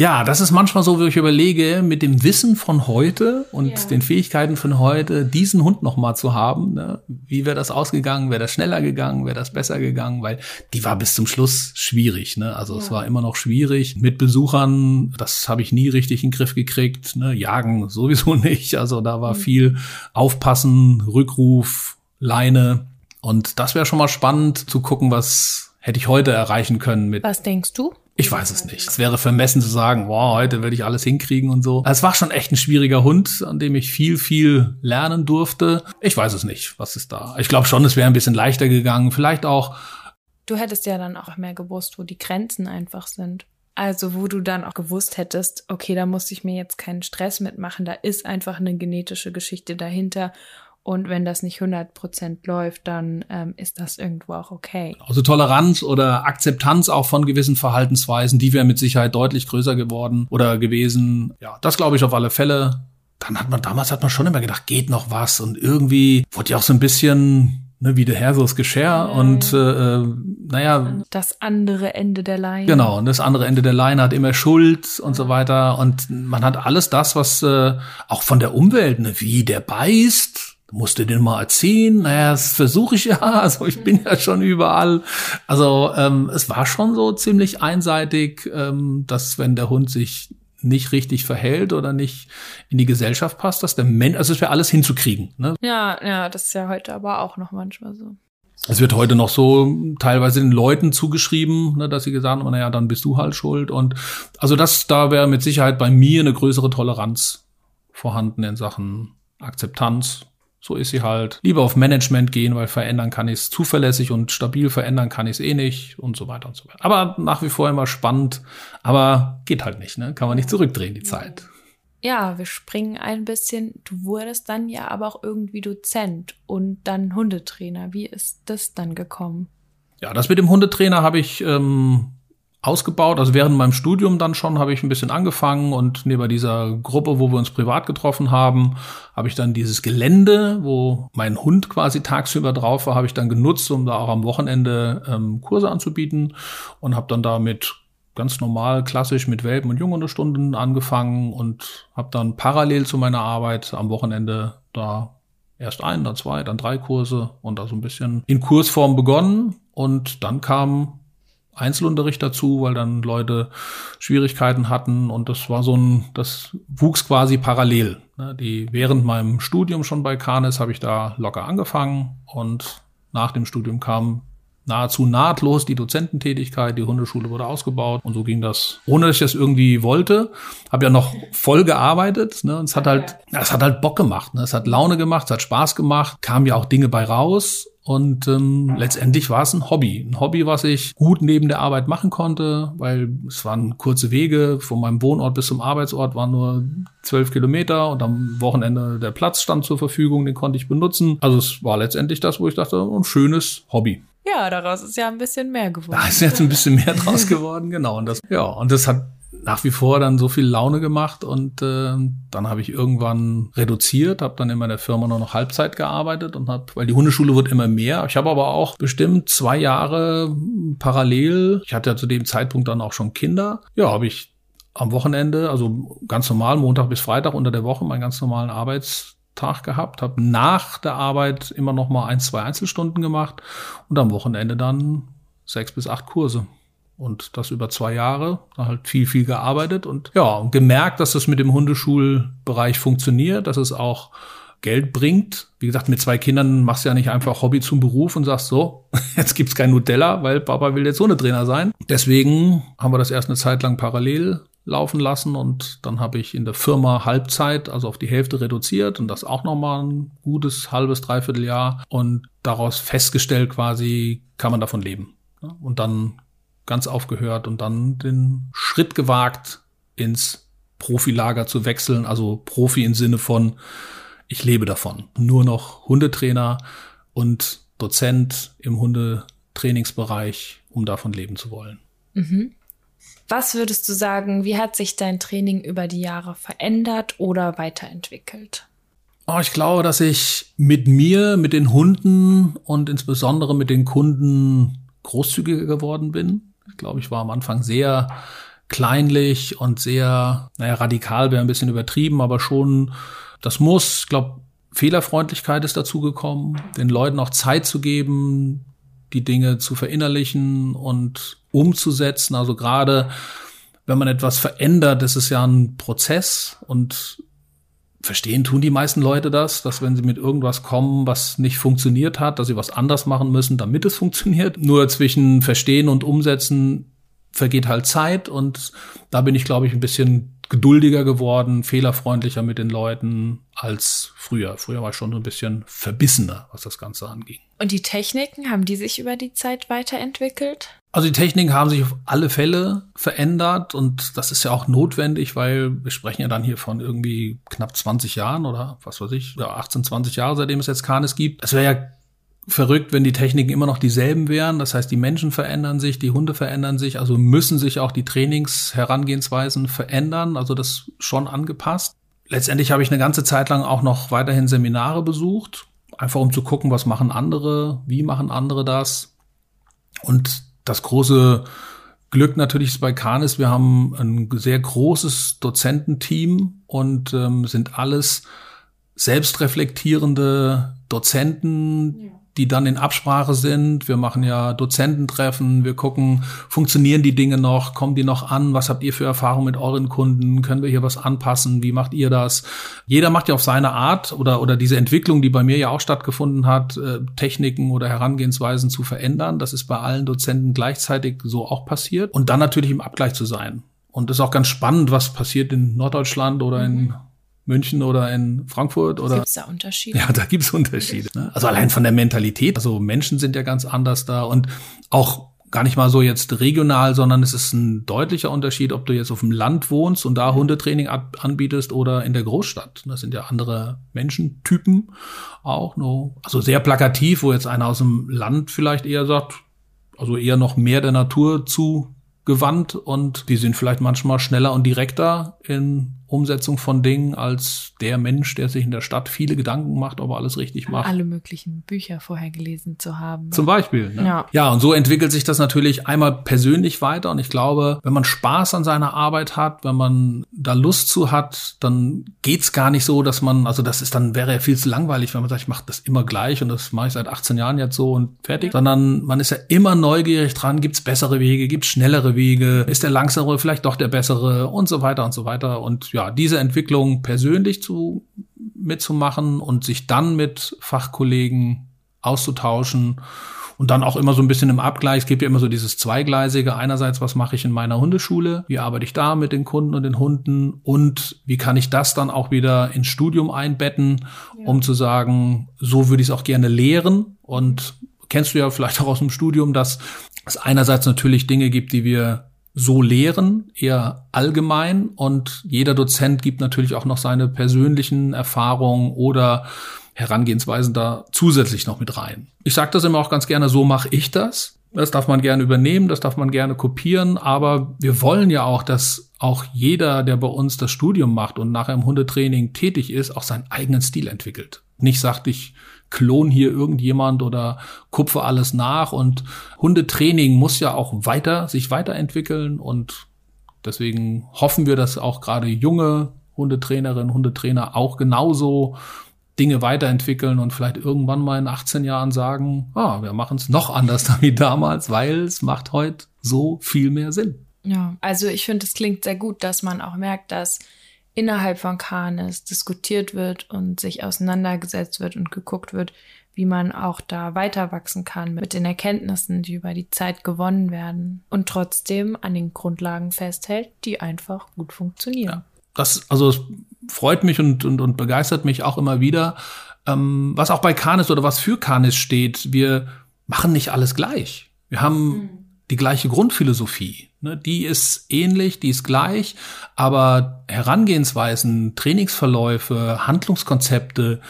ja, das ist manchmal so, wie ich überlege, mit dem Wissen von heute und ja. den Fähigkeiten von heute, diesen Hund nochmal zu haben. Ne? Wie wäre das ausgegangen? Wäre das schneller gegangen? Wäre das besser gegangen? Weil die war bis zum Schluss schwierig. Ne? Also ja. es war immer noch schwierig. Mit Besuchern, das habe ich nie richtig in den Griff gekriegt. Ne? Jagen sowieso nicht. Also da war mhm. viel Aufpassen, Rückruf, Leine. Und das wäre schon mal spannend zu gucken, was hätte ich heute erreichen können mit. Was denkst du? Ich weiß es nicht. Es wäre vermessen zu sagen, wow, heute werde ich alles hinkriegen und so. Es war schon echt ein schwieriger Hund, an dem ich viel, viel lernen durfte. Ich weiß es nicht, was ist da. Ich glaube schon, es wäre ein bisschen leichter gegangen. Vielleicht auch. Du hättest ja dann auch mehr gewusst, wo die Grenzen einfach sind. Also wo du dann auch gewusst hättest, okay, da muss ich mir jetzt keinen Stress mitmachen, da ist einfach eine genetische Geschichte dahinter und wenn das nicht 100% läuft, dann ähm, ist das irgendwo auch okay. Also Toleranz oder Akzeptanz auch von gewissen Verhaltensweisen, die wäre mit Sicherheit deutlich größer geworden oder gewesen. Ja, das glaube ich auf alle Fälle. Dann hat man, damals hat man schon immer gedacht, geht noch was und irgendwie wurde ja auch so ein bisschen ne, wie der Herr so das Geschirr und äh, äh, naja. Das andere Ende der Leine. Genau, und das andere Ende der Leine hat immer Schuld und so weiter. Und man hat alles das, was äh, auch von der Umwelt, ne, wie der beißt, musst du den mal erziehen? Naja, das versuche ich ja. Also ich bin ja schon überall. Also ähm, es war schon so ziemlich einseitig, ähm, dass wenn der Hund sich nicht richtig verhält oder nicht in die Gesellschaft passt, dass der Mensch, also es wäre alles hinzukriegen. Ne? Ja, ja, das ist ja heute aber auch noch manchmal so. Es wird heute noch so teilweise den Leuten zugeschrieben, ne, dass sie gesagt haben, naja, dann bist du halt schuld. Und also das, da wäre mit Sicherheit bei mir eine größere Toleranz vorhanden in Sachen Akzeptanz so ist sie halt. Lieber auf Management gehen, weil verändern kann ich es zuverlässig und stabil verändern kann ich es eh nicht und so weiter und so weiter. Aber nach wie vor immer spannend, aber geht halt nicht, ne? Kann man nicht zurückdrehen, die Zeit. Ja, wir springen ein bisschen. Du wurdest dann ja aber auch irgendwie Dozent und dann Hundetrainer. Wie ist das dann gekommen? Ja, das mit dem Hundetrainer habe ich ähm, ausgebaut. Also während meinem Studium dann schon habe ich ein bisschen angefangen und neben dieser Gruppe, wo wir uns privat getroffen haben, habe ich dann dieses Gelände, wo mein Hund quasi tagsüber drauf war, habe ich dann genutzt, um da auch am Wochenende ähm, Kurse anzubieten und habe dann da mit ganz normal, klassisch mit Welpen und Junghundestunden angefangen und habe dann parallel zu meiner Arbeit am Wochenende da erst ein, dann zwei, dann drei Kurse und da so ein bisschen in Kursform begonnen und dann kam Einzelunterricht dazu, weil dann Leute Schwierigkeiten hatten und das war so ein, das wuchs quasi parallel. Ne? Die während meinem Studium schon bei Canis habe ich da locker angefangen und nach dem Studium kam nahezu nahtlos die Dozententätigkeit, die Hundeschule wurde ausgebaut und so ging das, ohne dass ich das irgendwie wollte. Habe ja noch voll gearbeitet. Ne? Und es hat halt, es hat halt Bock gemacht. Ne? Es hat Laune gemacht, es hat Spaß gemacht, kamen ja auch Dinge bei raus. Und ähm, letztendlich war es ein Hobby. Ein Hobby, was ich gut neben der Arbeit machen konnte, weil es waren kurze Wege. Von meinem Wohnort bis zum Arbeitsort waren nur zwölf Kilometer und am Wochenende der Platz stand zur Verfügung, den konnte ich benutzen. Also es war letztendlich das, wo ich dachte, ein schönes Hobby. Ja, daraus ist ja ein bisschen mehr geworden. Da ist jetzt ein bisschen mehr draus geworden, genau. Und das, ja, und das hat nach wie vor dann so viel Laune gemacht und äh, dann habe ich irgendwann reduziert, habe dann in meiner Firma nur noch Halbzeit gearbeitet und habe, weil die Hundeschule wird immer mehr. Ich habe aber auch bestimmt zwei Jahre parallel. Ich hatte ja zu dem Zeitpunkt dann auch schon Kinder. Ja, habe ich am Wochenende, also ganz normal Montag bis Freitag unter der Woche meinen ganz normalen Arbeits Tag gehabt, habe nach der Arbeit immer noch mal ein, zwei Einzelstunden gemacht und am Wochenende dann sechs bis acht Kurse. Und das über zwei Jahre, da halt viel, viel gearbeitet und ja, und gemerkt, dass das mit dem Hundeschulbereich funktioniert, dass es auch Geld bringt. Wie gesagt, mit zwei Kindern machst du ja nicht einfach Hobby zum Beruf und sagst so, jetzt gibt's kein Nutella, weil Papa will jetzt Hundetrainer sein. Deswegen haben wir das erst eine Zeit lang parallel laufen lassen und dann habe ich in der Firma Halbzeit, also auf die Hälfte reduziert und das auch nochmal ein gutes halbes, dreiviertel Jahr und daraus festgestellt quasi, kann man davon leben. Und dann ganz aufgehört und dann den Schritt gewagt, ins Profilager zu wechseln, also Profi im Sinne von, ich lebe davon. Nur noch Hundetrainer und Dozent im Hundetrainingsbereich, um davon leben zu wollen. Mhm. Was würdest du sagen, wie hat sich dein Training über die Jahre verändert oder weiterentwickelt? Oh, ich glaube, dass ich mit mir, mit den Hunden und insbesondere mit den Kunden großzügiger geworden bin. Glaube, ich war am Anfang sehr kleinlich und sehr, naja, radikal wäre ein bisschen übertrieben, aber schon, das muss, ich glaube, Fehlerfreundlichkeit ist dazugekommen, den Leuten auch Zeit zu geben, die Dinge zu verinnerlichen und umzusetzen. Also gerade wenn man etwas verändert, ist ja ein Prozess und verstehen tun die meisten Leute das, dass wenn sie mit irgendwas kommen, was nicht funktioniert hat, dass sie was anders machen müssen, damit es funktioniert. Nur zwischen Verstehen und Umsetzen vergeht halt Zeit und da bin ich, glaube ich, ein bisschen geduldiger geworden, fehlerfreundlicher mit den Leuten als früher. Früher war ich schon so ein bisschen verbissener, was das Ganze anging. Und die Techniken, haben die sich über die Zeit weiterentwickelt? Also die Techniken haben sich auf alle Fälle verändert und das ist ja auch notwendig, weil wir sprechen ja dann hier von irgendwie knapp 20 Jahren oder was weiß ich, ja 18, 20 Jahre, seitdem es jetzt Canis gibt. Es wäre ja verrückt, wenn die Techniken immer noch dieselben wären. Das heißt, die Menschen verändern sich, die Hunde verändern sich, also müssen sich auch die Trainingsherangehensweisen verändern, also das schon angepasst. Letztendlich habe ich eine ganze Zeit lang auch noch weiterhin Seminare besucht, einfach um zu gucken, was machen andere, wie machen andere das. Und das große Glück natürlich ist bei Canis, wir haben ein sehr großes Dozententeam und ähm, sind alles selbstreflektierende Dozenten, ja die dann in Absprache sind. Wir machen ja Dozententreffen, wir gucken, funktionieren die Dinge noch, kommen die noch an, was habt ihr für Erfahrungen mit euren Kunden, können wir hier was anpassen, wie macht ihr das? Jeder macht ja auf seine Art oder, oder diese Entwicklung, die bei mir ja auch stattgefunden hat, äh, Techniken oder Herangehensweisen zu verändern. Das ist bei allen Dozenten gleichzeitig so auch passiert. Und dann natürlich im Abgleich zu sein. Und das ist auch ganz spannend, was passiert in Norddeutschland oder in mhm. München oder in Frankfurt oder. Gibt es da Unterschiede? Ja, da gibt es Unterschiede. Ne? Also allein von der Mentalität. Also Menschen sind ja ganz anders da und auch gar nicht mal so jetzt regional, sondern es ist ein deutlicher Unterschied, ob du jetzt auf dem Land wohnst und da Hundetraining anbietest oder in der Großstadt. Das sind ja andere Menschentypen auch. Nur, also sehr plakativ, wo jetzt einer aus dem Land vielleicht eher sagt, also eher noch mehr der Natur zugewandt und die sind vielleicht manchmal schneller und direkter in Umsetzung von Dingen als der Mensch, der sich in der Stadt viele Gedanken macht, ob er alles richtig macht. Alle möglichen Bücher vorher gelesen zu haben. Zum Beispiel. Ne? Ja. ja, und so entwickelt sich das natürlich einmal persönlich weiter. Und ich glaube, wenn man Spaß an seiner Arbeit hat, wenn man da Lust zu hat, dann geht's gar nicht so, dass man, also das ist dann, wäre ja viel zu langweilig, wenn man sagt, ich mache das immer gleich und das mache ich seit 18 Jahren jetzt so und fertig. Sondern man ist ja immer neugierig dran, gibt's bessere Wege, gibt's schnellere Wege, ist der langsame vielleicht doch der bessere und so weiter und so weiter. Und ja, ja, diese Entwicklung persönlich zu, mitzumachen und sich dann mit Fachkollegen auszutauschen und dann auch immer so ein bisschen im Abgleich. Es gibt ja immer so dieses Zweigleisige. Einerseits, was mache ich in meiner Hundeschule? Wie arbeite ich da mit den Kunden und den Hunden? Und wie kann ich das dann auch wieder ins Studium einbetten, ja. um zu sagen, so würde ich es auch gerne lehren? Und kennst du ja vielleicht auch aus dem Studium, dass es einerseits natürlich Dinge gibt, die wir so lehren, eher allgemein. Und jeder Dozent gibt natürlich auch noch seine persönlichen Erfahrungen oder Herangehensweisen da zusätzlich noch mit rein. Ich sage das immer auch ganz gerne, so mache ich das. Das darf man gerne übernehmen, das darf man gerne kopieren, aber wir wollen ja auch, dass auch jeder, der bei uns das Studium macht und nachher im Hundetraining tätig ist, auch seinen eigenen Stil entwickelt. Nicht sagt, ich klon hier irgendjemand oder kupfe alles nach. Und Hundetraining muss ja auch weiter, sich weiterentwickeln. Und deswegen hoffen wir, dass auch gerade junge Hundetrainerinnen, Hundetrainer auch genauso Dinge weiterentwickeln und vielleicht irgendwann mal in 18 Jahren sagen, ah, wir machen es noch anders wie damals, weil es macht heute so viel mehr Sinn. Ja, also ich finde, es klingt sehr gut, dass man auch merkt, dass innerhalb von Kanes diskutiert wird und sich auseinandergesetzt wird und geguckt wird, wie man auch da weiter wachsen kann mit den Erkenntnissen, die über die Zeit gewonnen werden und trotzdem an den Grundlagen festhält, die einfach gut funktionieren. Ja, das, also es freut mich und, und, und begeistert mich auch immer wieder, ähm, was auch bei Kanis oder was für Kanis steht. Wir machen nicht alles gleich. Wir haben mhm. die gleiche Grundphilosophie. Ne, die ist ähnlich, die ist gleich, aber Herangehensweisen, Trainingsverläufe, Handlungskonzepte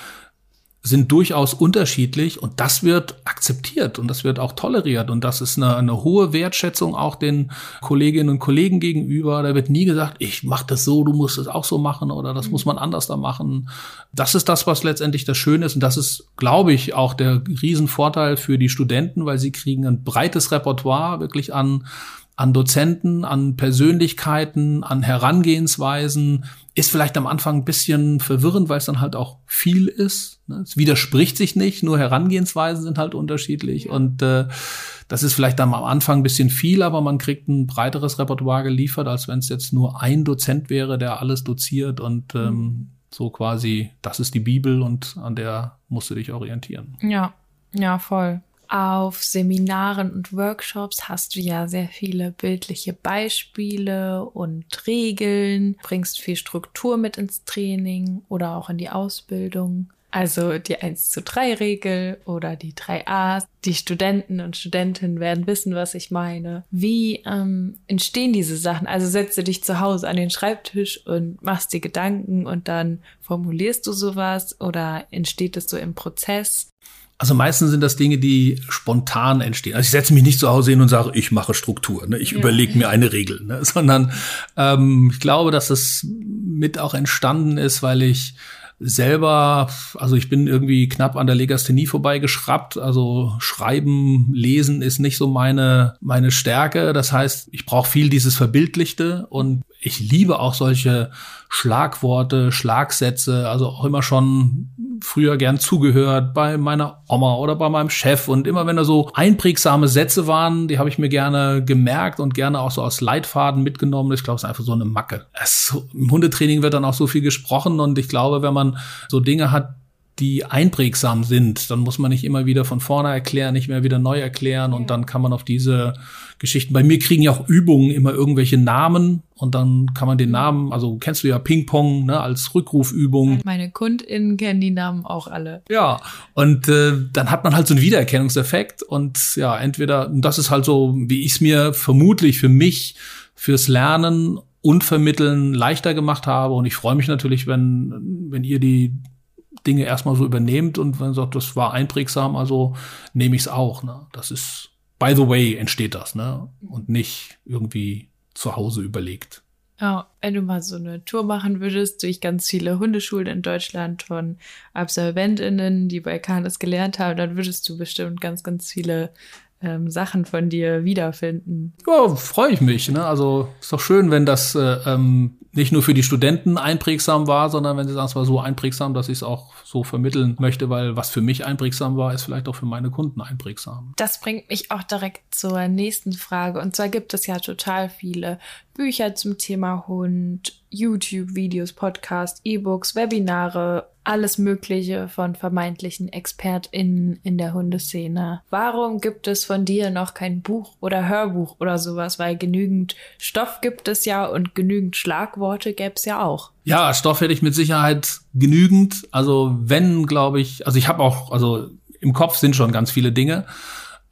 sind durchaus unterschiedlich und das wird akzeptiert und das wird auch toleriert und das ist eine, eine hohe Wertschätzung auch den Kolleginnen und Kollegen gegenüber. Da wird nie gesagt, ich mache das so, du musst es auch so machen oder das mhm. muss man anders da machen. Das ist das, was letztendlich das Schöne ist und das ist, glaube ich, auch der Riesenvorteil für die Studenten, weil sie kriegen ein breites Repertoire wirklich an an Dozenten, an Persönlichkeiten, an Herangehensweisen. Ist vielleicht am Anfang ein bisschen verwirrend, weil es dann halt auch viel ist. Ne? Es widerspricht sich nicht, nur Herangehensweisen sind halt unterschiedlich. Und äh, das ist vielleicht dann am Anfang ein bisschen viel, aber man kriegt ein breiteres Repertoire geliefert, als wenn es jetzt nur ein Dozent wäre, der alles doziert und ähm, mhm. so quasi, das ist die Bibel und an der musst du dich orientieren. Ja, ja, voll. Auf Seminaren und Workshops hast du ja sehr viele bildliche Beispiele und Regeln, bringst viel Struktur mit ins Training oder auch in die Ausbildung. Also die 1 zu 3 Regel oder die 3 A's. Die Studenten und Studentinnen werden wissen, was ich meine. Wie ähm, entstehen diese Sachen? Also setzt du dich zu Hause an den Schreibtisch und machst dir Gedanken und dann formulierst du sowas oder entsteht es so im Prozess? Also meistens sind das Dinge, die spontan entstehen. Also ich setze mich nicht zu Hause hin und sage, ich mache Struktur, ne? ich ja. überlege mir eine Regel, ne? sondern ähm, ich glaube, dass es mit auch entstanden ist, weil ich selber, also ich bin irgendwie knapp an der Legasthenie vorbeigeschraubt. Also Schreiben, Lesen ist nicht so meine, meine Stärke. Das heißt, ich brauche viel dieses Verbildlichte und ich liebe auch solche Schlagworte, Schlagsätze, also auch immer schon früher gern zugehört bei meiner Oma oder bei meinem Chef und immer wenn da so einprägsame Sätze waren, die habe ich mir gerne gemerkt und gerne auch so aus Leitfaden mitgenommen. Ich glaube, es ist einfach so eine Macke. Es, Im Hundetraining wird dann auch so viel gesprochen und ich glaube, wenn man so Dinge hat, die einprägsam sind. Dann muss man nicht immer wieder von vorne erklären, nicht mehr wieder neu erklären und dann kann man auf diese Geschichten. Bei mir kriegen ja auch Übungen immer irgendwelche Namen und dann kann man den Namen, also kennst du ja Ping-Pong ne, als Rückrufübung. Meine KundInnen kennen die Namen auch alle. Ja, und äh, dann hat man halt so einen Wiedererkennungseffekt und ja, entweder, das ist halt so, wie ich es mir vermutlich für mich fürs Lernen und Vermitteln leichter gemacht habe. Und ich freue mich natürlich, wenn, wenn ihr die Dinge erstmal so übernehmt und wenn sagt, das war einprägsam, also nehme ich es auch. Ne? Das ist by the way entsteht das, ne? Und nicht irgendwie zu Hause überlegt. Ja, wenn du mal so eine Tour machen würdest durch ganz viele Hundeschulen in Deutschland von AbsolventInnen, die bei Canis gelernt haben, dann würdest du bestimmt ganz, ganz viele ähm, Sachen von dir wiederfinden. Ja, freue ich mich. Ne? Also ist doch schön, wenn das äh, ähm, nicht nur für die Studenten einprägsam war, sondern wenn sie sagen, es war so einprägsam, dass ich es auch so vermitteln möchte, weil was für mich einprägsam war, ist vielleicht auch für meine Kunden einprägsam. Das bringt mich auch direkt zur nächsten Frage. Und zwar gibt es ja total viele Bücher zum Thema Hund, YouTube-Videos, Podcasts, E-Books, Webinare, alles Mögliche von vermeintlichen ExpertInnen in der Hundeszene. Warum gibt es von dir noch kein Buch oder Hörbuch oder sowas? Weil genügend Stoff gibt es ja und genügend Schlagworte gäbe es ja auch. Ja, Stoff hätte ich mit Sicherheit genügend. Also wenn, glaube ich, also ich habe auch, also im Kopf sind schon ganz viele Dinge.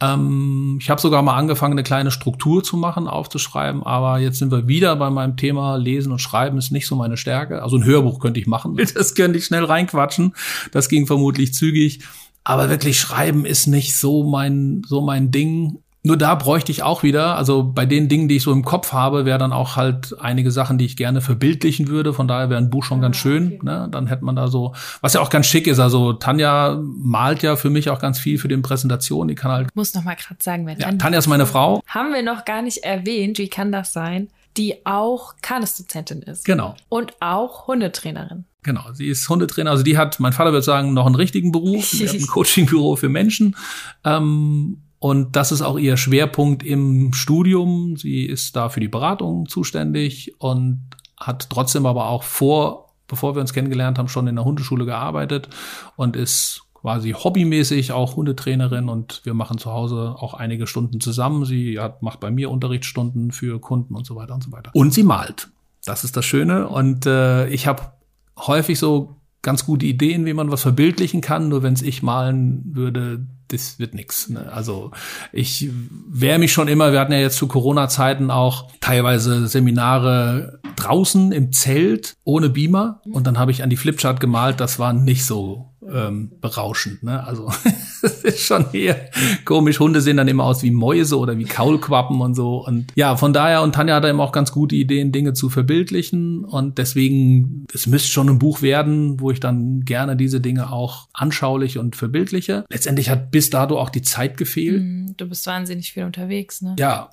Ähm, ich habe sogar mal angefangen, eine kleine Struktur zu machen, aufzuschreiben, aber jetzt sind wir wieder bei meinem Thema Lesen und Schreiben ist nicht so meine Stärke. Also ein Hörbuch könnte ich machen, das könnte ich schnell reinquatschen. Das ging vermutlich zügig. Aber wirklich schreiben ist nicht so mein, so mein Ding. Nur da bräuchte ich auch wieder, also bei den Dingen, die ich so im Kopf habe, wäre dann auch halt einige Sachen, die ich gerne verbildlichen würde. Von daher wäre ein Buch schon ganz ah, schön. Okay. Ne? Dann hätte man da so, was ja auch ganz schick ist. Also Tanja malt ja für mich auch ganz viel für den Präsentationen. Die kann halt. Muss noch mal gerade sagen, wer ja, Tanja ist meine Frau. Haben wir noch gar nicht erwähnt. Wie kann das sein? Die auch Kanisdozentin ist. Genau. Und auch Hundetrainerin. Genau, sie ist Hundetrainer. Also die hat, mein Vater würde sagen, noch einen richtigen Beruf. Sie hat ein Coachingbüro für Menschen. Ähm, und das ist auch ihr Schwerpunkt im Studium. Sie ist da für die Beratung zuständig und hat trotzdem aber auch vor, bevor wir uns kennengelernt haben, schon in der Hundeschule gearbeitet und ist quasi hobbymäßig auch Hundetrainerin und wir machen zu Hause auch einige Stunden zusammen. Sie hat, macht bei mir Unterrichtsstunden für Kunden und so weiter und so weiter. Und sie malt. Das ist das Schöne. Und äh, ich habe häufig so ganz gute Ideen, wie man was verbildlichen kann. Nur wenn es ich malen würde, das wird nix. Ne? Also ich wehre mich schon immer, wir hatten ja jetzt zu Corona-Zeiten auch teilweise Seminare draußen im Zelt ohne Beamer und dann habe ich an die Flipchart gemalt, das war nicht so ähm, berauschend. Ne? Also das ist schon hier komisch. Hunde sehen dann immer aus wie Mäuse oder wie Kaulquappen und so. Und ja, von daher, und Tanja hat eben auch ganz gute Ideen, Dinge zu verbildlichen. Und deswegen, es müsste schon ein Buch werden, wo ich dann gerne diese Dinge auch anschaulich und verbildliche. Letztendlich hat bis dato auch die Zeit gefehlt. Mhm, du bist wahnsinnig viel unterwegs, ne? Ja,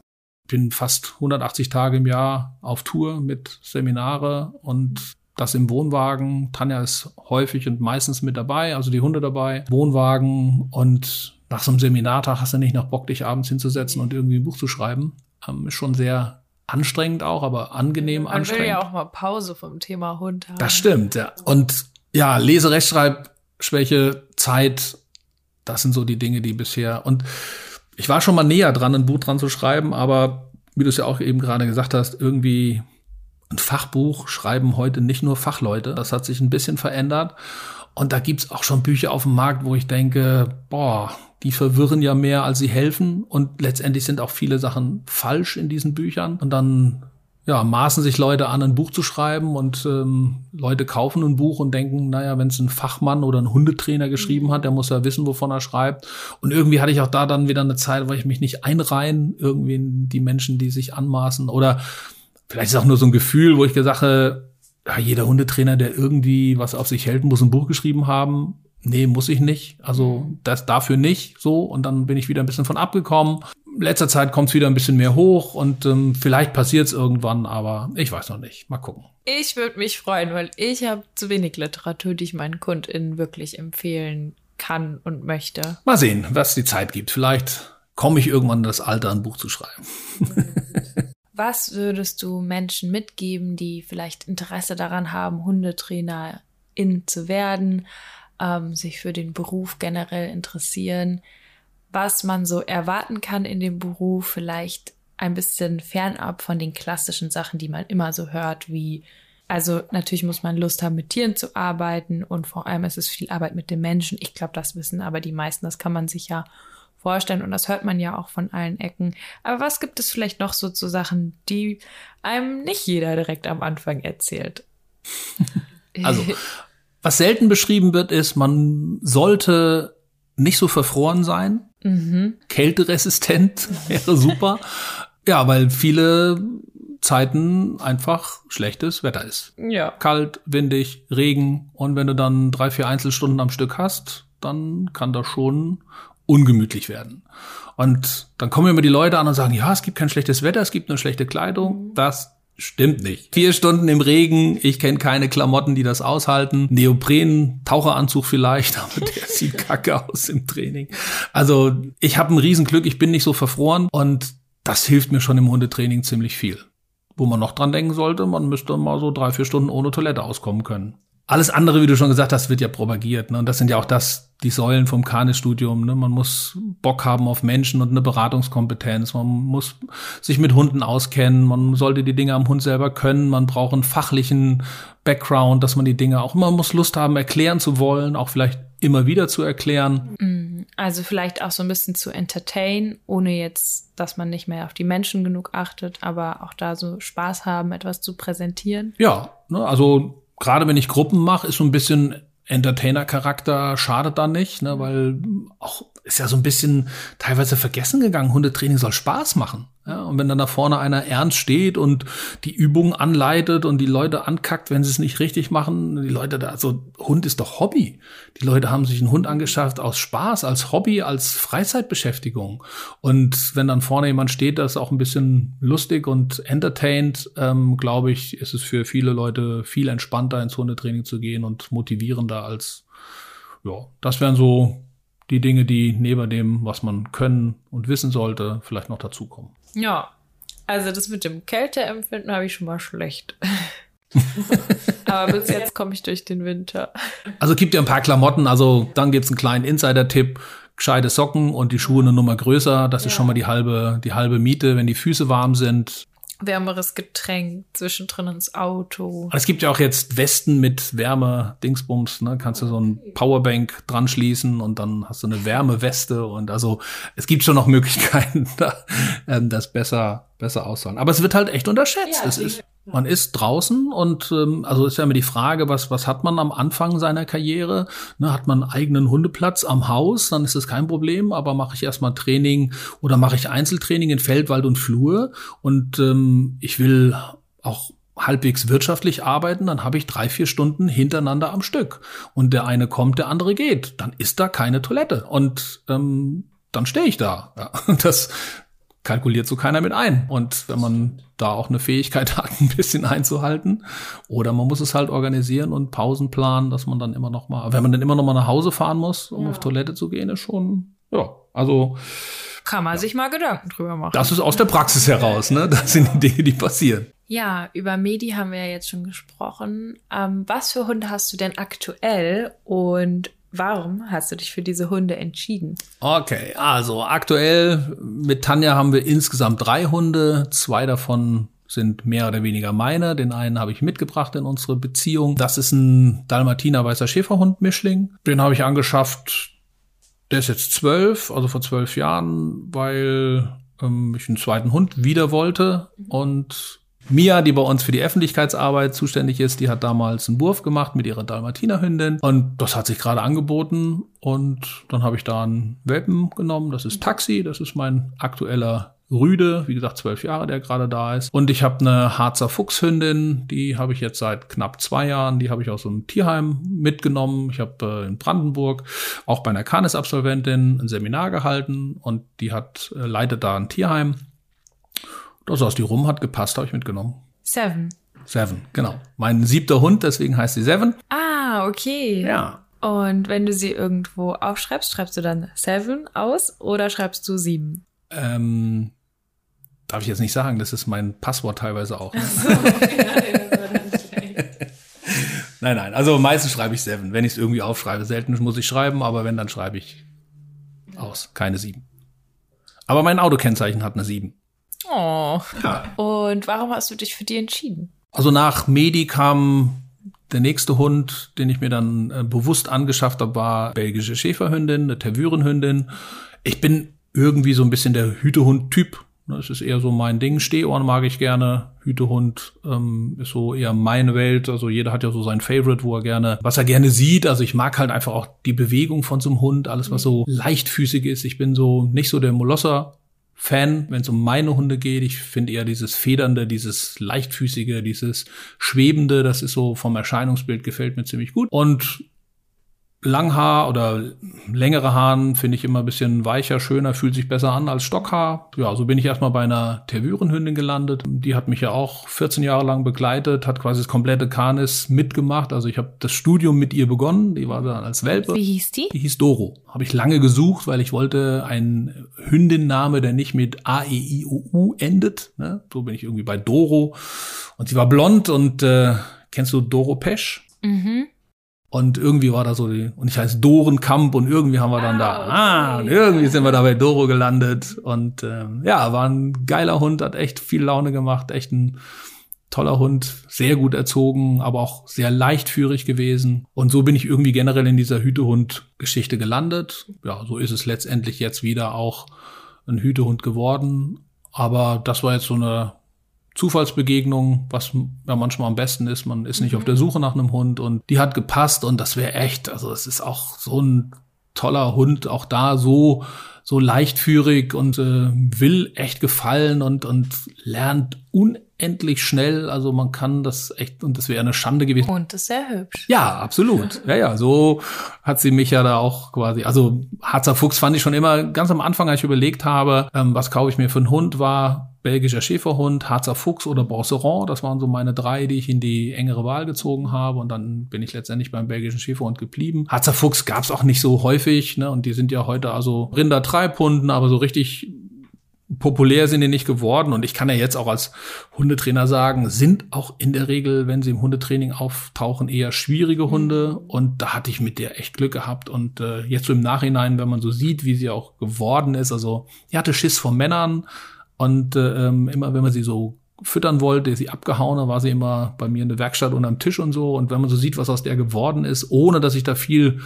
bin fast 180 Tage im Jahr auf Tour mit Seminare und das im Wohnwagen. Tanja ist häufig und meistens mit dabei, also die Hunde dabei. Wohnwagen und nach so einem Seminartag hast du nicht noch Bock, dich abends hinzusetzen und irgendwie ein Buch zu schreiben. Ähm, ist schon sehr anstrengend auch, aber angenehm Man anstrengend. Man will ja auch mal Pause vom Thema Hund haben. Das stimmt, ja. Und ja, Leserechtschreibschwäche, Zeit, das sind so die Dinge, die bisher und ich war schon mal näher dran, ein Buch dran zu schreiben, aber wie du es ja auch eben gerade gesagt hast, irgendwie ein Fachbuch schreiben heute nicht nur Fachleute. Das hat sich ein bisschen verändert. Und da gibt's auch schon Bücher auf dem Markt, wo ich denke, boah, die verwirren ja mehr, als sie helfen. Und letztendlich sind auch viele Sachen falsch in diesen Büchern. Und dann ja, maßen sich Leute an, ein Buch zu schreiben und ähm, Leute kaufen ein Buch und denken, naja, wenn es ein Fachmann oder ein Hundetrainer geschrieben hat, der muss ja wissen, wovon er schreibt. Und irgendwie hatte ich auch da dann wieder eine Zeit, wo ich mich nicht einreihen, irgendwie in die Menschen, die sich anmaßen oder vielleicht ist auch nur so ein Gefühl, wo ich gesagt habe, ja, jeder Hundetrainer, der irgendwie was auf sich hält, muss ein Buch geschrieben haben. Nee, muss ich nicht. Also das dafür nicht so. Und dann bin ich wieder ein bisschen von abgekommen. In letzter Zeit kommt es wieder ein bisschen mehr hoch und ähm, vielleicht passiert es irgendwann, aber ich weiß noch nicht. Mal gucken. Ich würde mich freuen, weil ich habe zu wenig Literatur, die ich meinen KundInnen wirklich empfehlen kann und möchte. Mal sehen, was die Zeit gibt. Vielleicht komme ich irgendwann in das Alter, ein Buch zu schreiben. Was würdest du Menschen mitgeben, die vielleicht Interesse daran haben, Hundetrainerin zu werden, ähm, sich für den Beruf generell interessieren, was man so erwarten kann in dem Beruf, vielleicht ein bisschen fernab von den klassischen Sachen, die man immer so hört, wie also natürlich muss man Lust haben, mit Tieren zu arbeiten und vor allem ist es viel Arbeit mit den Menschen. Ich glaube, das wissen aber die meisten, das kann man sich ja vorstellen und das hört man ja auch von allen Ecken. Aber was gibt es vielleicht noch so zu Sachen, die einem nicht jeder direkt am Anfang erzählt? Also, was selten beschrieben wird, ist, man sollte nicht so verfroren sein. Mhm. Kälteresistent wäre super. ja, weil viele Zeiten einfach schlechtes Wetter ist. Ja. Kalt, windig, Regen. Und wenn du dann drei, vier Einzelstunden am Stück hast, dann kann das schon ungemütlich werden. Und dann kommen immer die Leute an und sagen, ja, es gibt kein schlechtes Wetter, es gibt nur schlechte Kleidung. Das Stimmt nicht. Vier Stunden im Regen, ich kenne keine Klamotten, die das aushalten. Neopren, Taucheranzug vielleicht, aber der sieht kacke aus im Training. Also ich habe ein Riesenglück, ich bin nicht so verfroren und das hilft mir schon im Hundetraining ziemlich viel. Wo man noch dran denken sollte, man müsste mal so drei, vier Stunden ohne Toilette auskommen können. Alles andere, wie du schon gesagt hast, wird ja propagiert. Ne? Und das sind ja auch das, die Säulen vom Kanis-Studium. Ne? Man muss Bock haben auf Menschen und eine Beratungskompetenz. Man muss sich mit Hunden auskennen. Man sollte die Dinge am Hund selber können. Man braucht einen fachlichen Background, dass man die Dinge auch immer muss Lust haben, erklären zu wollen, auch vielleicht immer wieder zu erklären. Mhm. Also vielleicht auch so ein bisschen zu entertain, ohne jetzt, dass man nicht mehr auf die Menschen genug achtet, aber auch da so Spaß haben, etwas zu präsentieren. Ja, ne? also gerade wenn ich Gruppen mache, ist so ein bisschen Entertainer-Charakter schadet da nicht, ne, weil auch ist ja so ein bisschen teilweise vergessen gegangen. Hundetraining soll Spaß machen. Ja, und wenn dann da vorne einer ernst steht und die Übungen anleitet und die Leute ankackt, wenn sie es nicht richtig machen, die Leute da, also Hund ist doch Hobby. Die Leute haben sich einen Hund angeschafft aus Spaß, als Hobby, als Freizeitbeschäftigung. Und wenn dann vorne jemand steht, das ist auch ein bisschen lustig und entertained, ähm, glaube ich, ist es für viele Leute viel entspannter ins Hundetraining zu gehen und motivierender als, ja, das wären so die Dinge, die neben dem, was man können und wissen sollte, vielleicht noch dazukommen. Ja, also das mit dem Kälteempfinden habe ich schon mal schlecht. Aber bis jetzt komme ich durch den Winter. Also gibt ja ein paar Klamotten, also dann gibt es einen kleinen Insider-Tipp. Gescheite Socken und die Schuhe eine Nummer größer. Das ja. ist schon mal die halbe, die halbe Miete, wenn die Füße warm sind wärmeres Getränk zwischendrin ins Auto. Es gibt ja auch jetzt Westen mit Wärme-Dingsbums, ne? Kannst du so ein Powerbank dran schließen und dann hast du eine Wärmeweste und also es gibt schon noch Möglichkeiten, da, ähm, das besser, besser auszuhalten. Aber es wird halt echt unterschätzt. Ja, es ist, man ist draußen und ähm, also ist ja immer die Frage, was, was hat man am Anfang seiner Karriere? Ne, hat man einen eigenen Hundeplatz am Haus, dann ist das kein Problem, aber mache ich erstmal Training oder mache ich Einzeltraining in Feld, Wald und Flur und ähm, ich will auch halbwegs wirtschaftlich arbeiten, dann habe ich drei, vier Stunden hintereinander am Stück. Und der eine kommt, der andere geht. Dann ist da keine Toilette. Und ähm, dann stehe ich da. Ja, das kalkuliert so keiner mit ein. Und wenn man da auch eine Fähigkeit hat, ein bisschen einzuhalten, oder man muss es halt organisieren und Pausen planen, dass man dann immer noch mal, wenn man dann immer noch mal nach Hause fahren muss, um ja. auf Toilette zu gehen, ist schon, ja, also kann man ja. sich mal Gedanken drüber machen. Das ist aus der Praxis heraus, ne? Das sind die Dinge, die passieren. Ja, über Medi haben wir ja jetzt schon gesprochen. Ähm, was für Hunde hast du denn aktuell und Warum hast du dich für diese Hunde entschieden? Okay, also aktuell mit Tanja haben wir insgesamt drei Hunde. Zwei davon sind mehr oder weniger meine. Den einen habe ich mitgebracht in unsere Beziehung. Das ist ein Dalmatiner weißer Schäferhund-Mischling. Den habe ich angeschafft. Der ist jetzt zwölf, also vor zwölf Jahren, weil ähm, ich einen zweiten Hund wieder wollte und Mia, die bei uns für die Öffentlichkeitsarbeit zuständig ist, die hat damals einen Wurf gemacht mit ihrer Dalmatinerhündin. Und das hat sich gerade angeboten. Und dann habe ich da einen Welpen genommen. Das ist Taxi, das ist mein aktueller Rüde, wie gesagt, zwölf Jahre, der gerade da ist. Und ich habe eine Harzer Fuchshündin, die habe ich jetzt seit knapp zwei Jahren, die habe ich aus einem Tierheim mitgenommen. Ich habe äh, in Brandenburg auch bei einer Canis-Absolventin ein Seminar gehalten. Und die hat äh, leitet da ein Tierheim da saß die rum, hat gepasst, habe ich mitgenommen. Seven. Seven, genau. Mein siebter Hund, deswegen heißt sie Seven. Ah, okay. Ja. Und wenn du sie irgendwo aufschreibst, schreibst du dann Seven aus oder schreibst du sieben? Ähm, darf ich jetzt nicht sagen, das ist mein Passwort teilweise auch. Ne? So, nein, nein, also meistens schreibe ich Seven, wenn ich es irgendwie aufschreibe. Selten muss ich schreiben, aber wenn, dann schreibe ich aus. Keine sieben. Aber mein Autokennzeichen hat eine sieben. Oh. Ja. Und warum hast du dich für die entschieden? Also nach Medi kam der nächste Hund, den ich mir dann äh, bewusst angeschafft habe, war belgische Schäferhündin, eine Tervürenhündin. Ich bin irgendwie so ein bisschen der Hütehund-Typ. Ne, es ist eher so mein Ding. Stehohren mag ich gerne. Hütehund ähm, ist so eher meine Welt. Also jeder hat ja so sein Favorite, wo er gerne, was er gerne sieht. Also ich mag halt einfach auch die Bewegung von so einem Hund, alles was so leichtfüßig ist. Ich bin so nicht so der Molosser. Fan, wenn es um meine Hunde geht. Ich finde eher dieses Federnde, dieses Leichtfüßige, dieses Schwebende, das ist so vom Erscheinungsbild gefällt mir ziemlich gut. Und Langhaar oder längere Haaren finde ich immer ein bisschen weicher, schöner, fühlt sich besser an als Stockhaar. Ja, so bin ich erstmal bei einer Tervürenhündin gelandet. Die hat mich ja auch 14 Jahre lang begleitet, hat quasi das komplette Canis mitgemacht. Also ich habe das Studium mit ihr begonnen. Die war dann als Welpe. Wie hieß die? Die hieß Doro. Habe ich lange gesucht, weil ich wollte einen Hündinname, der nicht mit A, E, I, O, U endet. Ne? So bin ich irgendwie bei Doro. Und sie war blond und äh, kennst du Doro Pesch? Mhm. Und irgendwie war da so die, und ich heiße Dorenkamp und irgendwie haben wir dann da, ah, und irgendwie sind wir da bei Doro gelandet. Und ähm, ja, war ein geiler Hund, hat echt viel Laune gemacht, echt ein toller Hund, sehr gut erzogen, aber auch sehr leichtführig gewesen. Und so bin ich irgendwie generell in dieser Hütehund-Geschichte gelandet. Ja, so ist es letztendlich jetzt wieder auch ein Hütehund geworden. Aber das war jetzt so eine Zufallsbegegnung, was ja manchmal am besten ist. Man ist nicht mhm. auf der Suche nach einem Hund und die hat gepasst und das wäre echt, also es ist auch so ein toller Hund, auch da so so leichtführig und äh, will echt gefallen und und lernt unendlich schnell. Also man kann das echt und das wäre eine Schande gewesen. Und ist sehr hübsch. Ja, absolut. Ja, ja, so hat sie mich ja da auch quasi. Also Harzer Fuchs fand ich schon immer ganz am Anfang, als ich überlegt habe, ähm, was kaufe ich mir für einen Hund, war belgischer Schäferhund, Harzer Fuchs oder Borseron. Das waren so meine drei, die ich in die engere Wahl gezogen habe. Und dann bin ich letztendlich beim belgischen Schäferhund geblieben. Harzer Fuchs gab es auch nicht so häufig. Ne? Und die sind ja heute also Rinder-Treibhunden, aber so richtig populär sind die nicht geworden. Und ich kann ja jetzt auch als Hundetrainer sagen, sind auch in der Regel, wenn sie im Hundetraining auftauchen, eher schwierige Hunde. Und da hatte ich mit der echt Glück gehabt. Und äh, jetzt so im Nachhinein, wenn man so sieht, wie sie auch geworden ist, also die hatte Schiss vor Männern und äh, ähm, immer, wenn man sie so füttern wollte, sie abgehauen, war sie immer bei mir in der Werkstatt und am Tisch und so. Und wenn man so sieht, was aus der geworden ist, ohne dass ich da viel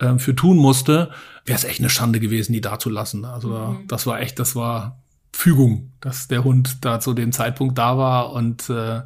ähm, für tun musste, wäre es echt eine Schande gewesen, die da zu lassen. Also mhm. das war echt, das war Fügung, dass der Hund da zu dem Zeitpunkt da war und äh,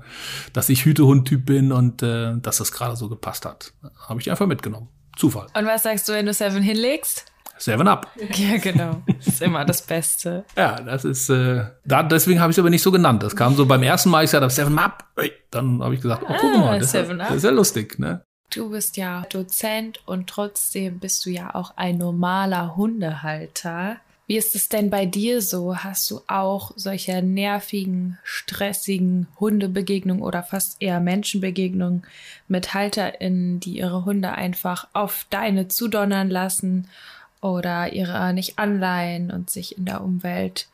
dass ich Hütehund-Typ bin und äh, dass das gerade so gepasst hat. Habe ich einfach mitgenommen. Zufall. Und was sagst du, wenn du Seven hinlegst? Seven Up. Ja, genau. Das ist immer das Beste. ja, das ist, äh, da, deswegen habe ich es aber nicht so genannt. Das kam so beim ersten Mal, ich sagte Seven Up. Dann habe ich gesagt, oh, guck mal, ah, das, Seven das ist ja lustig, ne? Du bist ja Dozent und trotzdem bist du ja auch ein normaler Hundehalter. Wie ist es denn bei dir so? Hast du auch solche nervigen, stressigen Hundebegegnungen oder fast eher Menschenbegegnungen mit HalterInnen, die ihre Hunde einfach auf deine zudonnern lassen oder ihre nicht anleihen und sich in der Umwelt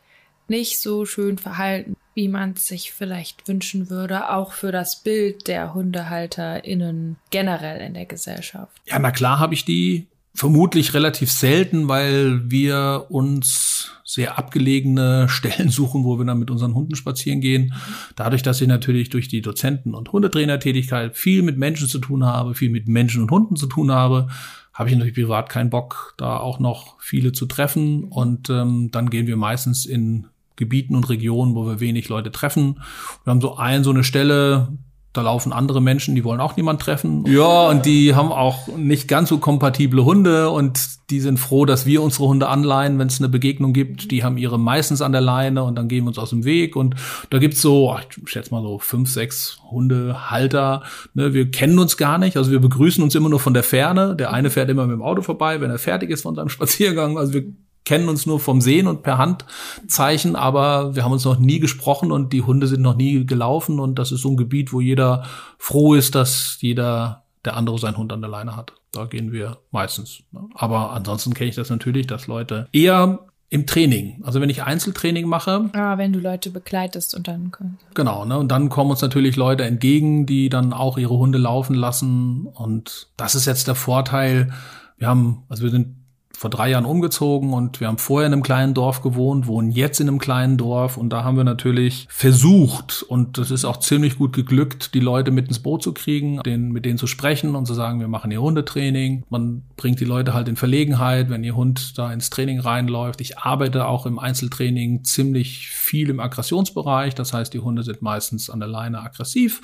nicht so schön verhalten, wie man es sich vielleicht wünschen würde, auch für das Bild der HundehalterInnen generell in der Gesellschaft. Ja, na klar habe ich die vermutlich relativ selten, weil wir uns sehr abgelegene Stellen suchen, wo wir dann mit unseren Hunden spazieren gehen. Dadurch, dass ich natürlich durch die Dozenten- und Hundetrainertätigkeit viel mit Menschen zu tun habe, viel mit Menschen und Hunden zu tun habe, habe ich natürlich privat keinen Bock, da auch noch viele zu treffen. Und ähm, dann gehen wir meistens in Gebieten und Regionen, wo wir wenig Leute treffen. Wir haben so ein, so eine Stelle, da laufen andere Menschen, die wollen auch niemand treffen. Ja, und die haben auch nicht ganz so kompatible Hunde und die sind froh, dass wir unsere Hunde anleihen, wenn es eine Begegnung gibt. Die haben ihre meistens an der Leine und dann gehen wir uns aus dem Weg. Und da gibt's so, ich schätze mal so fünf, sechs Hundehalter. Ne, wir kennen uns gar nicht, also wir begrüßen uns immer nur von der Ferne. Der eine fährt immer mit dem Auto vorbei, wenn er fertig ist von seinem Spaziergang. Also wir kennen uns nur vom Sehen und per Handzeichen, aber wir haben uns noch nie gesprochen und die Hunde sind noch nie gelaufen und das ist so ein Gebiet, wo jeder froh ist, dass jeder der andere seinen Hund an der Leine hat. Da gehen wir meistens. Aber ansonsten kenne ich das natürlich, dass Leute eher im Training, also wenn ich Einzeltraining mache. Ah, wenn du Leute begleitest und dann. Genau, ne? Und dann kommen uns natürlich Leute entgegen, die dann auch ihre Hunde laufen lassen. Und das ist jetzt der Vorteil. Wir haben, also wir sind vor drei Jahren umgezogen und wir haben vorher in einem kleinen Dorf gewohnt, wohnen jetzt in einem kleinen Dorf und da haben wir natürlich versucht und das ist auch ziemlich gut geglückt, die Leute mit ins Boot zu kriegen, den, mit denen zu sprechen und zu sagen, wir machen hier Hundetraining. Man bringt die Leute halt in Verlegenheit, wenn ihr Hund da ins Training reinläuft. Ich arbeite auch im Einzeltraining ziemlich viel im Aggressionsbereich, das heißt, die Hunde sind meistens an der Leine aggressiv.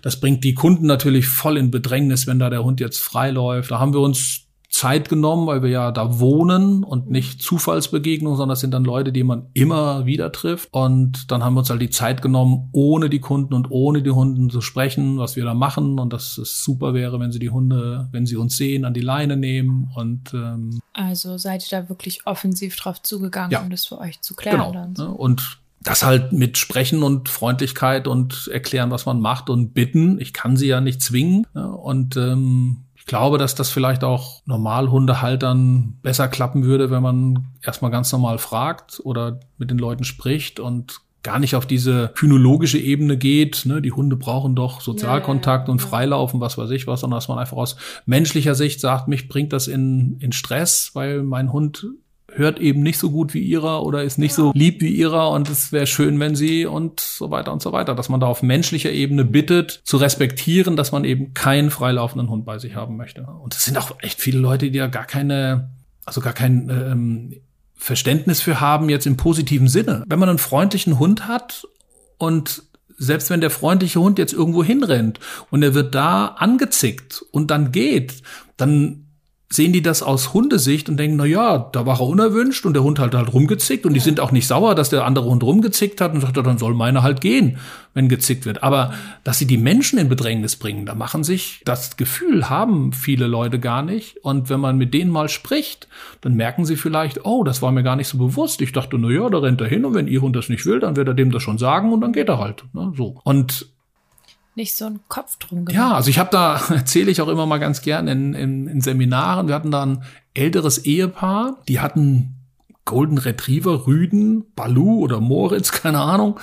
Das bringt die Kunden natürlich voll in Bedrängnis, wenn da der Hund jetzt frei läuft. Da haben wir uns Zeit genommen, weil wir ja da wohnen und nicht Zufallsbegegnungen, sondern das sind dann Leute, die man immer wieder trifft. Und dann haben wir uns halt die Zeit genommen, ohne die Kunden und ohne die Hunden zu sprechen, was wir da machen und dass es super wäre, wenn sie die Hunde, wenn sie uns sehen, an die Leine nehmen und ähm, also seid ihr da wirklich offensiv drauf zugegangen, ja. um das für euch zu klären. Genau. Dann so. Ne? Und das halt mit Sprechen und Freundlichkeit und erklären, was man macht und bitten. Ich kann sie ja nicht zwingen. Ne? Und ähm, ich glaube, dass das vielleicht auch Normalhundehaltern besser klappen würde, wenn man erstmal ganz normal fragt oder mit den Leuten spricht und gar nicht auf diese kynologische Ebene geht. Ne? Die Hunde brauchen doch Sozialkontakt ja, ja, und Freilaufen, was weiß ich was, sondern dass man einfach aus menschlicher Sicht sagt, mich bringt das in, in Stress, weil mein Hund hört eben nicht so gut wie ihrer oder ist nicht so lieb wie ihrer und es wäre schön, wenn sie und so weiter und so weiter, dass man da auf menschlicher Ebene bittet, zu respektieren, dass man eben keinen freilaufenden Hund bei sich haben möchte. Und es sind auch echt viele Leute, die ja gar keine, also gar kein ähm, Verständnis für haben, jetzt im positiven Sinne. Wenn man einen freundlichen Hund hat und selbst wenn der freundliche Hund jetzt irgendwo hinrennt und er wird da angezickt und dann geht, dann sehen die das aus Hundesicht und denken, na ja, da war er unerwünscht und der Hund hat halt rumgezickt und die sind auch nicht sauer, dass der andere Hund rumgezickt hat und sagt, dann soll meiner halt gehen, wenn gezickt wird. Aber dass sie die Menschen in Bedrängnis bringen, da machen sich das Gefühl haben viele Leute gar nicht. Und wenn man mit denen mal spricht, dann merken sie vielleicht, oh, das war mir gar nicht so bewusst. Ich dachte, na ja, da rennt er hin und wenn ihr Hund das nicht will, dann wird er dem das schon sagen und dann geht er halt. Ne, so. Und nicht so einen Kopf drum gemacht. Ja, also ich habe da, erzähle ich auch immer mal ganz gern in, in, in Seminaren, wir hatten da ein älteres Ehepaar, die hatten Golden Retriever, Rüden, Balu oder Moritz, keine Ahnung.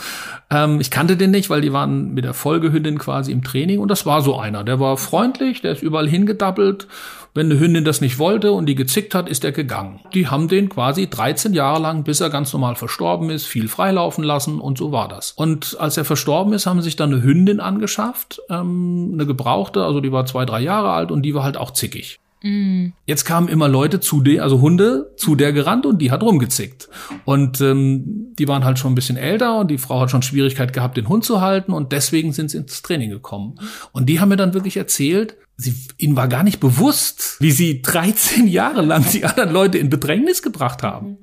Ähm, ich kannte den nicht, weil die waren mit der Folgehündin quasi im Training und das war so einer. Der war freundlich, der ist überall hingedappelt wenn eine Hündin das nicht wollte und die gezickt hat, ist er gegangen. Die haben den quasi 13 Jahre lang, bis er ganz normal verstorben ist, viel freilaufen lassen und so war das. Und als er verstorben ist, haben sich dann eine Hündin angeschafft, ähm, eine gebrauchte, also die war zwei, drei Jahre alt und die war halt auch zickig. Mm. Jetzt kamen immer Leute zu der, also Hunde zu der gerannt und die hat rumgezickt. Und ähm, die waren halt schon ein bisschen älter und die Frau hat schon Schwierigkeit gehabt, den Hund zu halten und deswegen sind sie ins Training gekommen. Und die haben mir dann wirklich erzählt, sie, ihnen war gar nicht bewusst, wie sie 13 Jahre lang die anderen Leute in Bedrängnis gebracht haben. Mhm.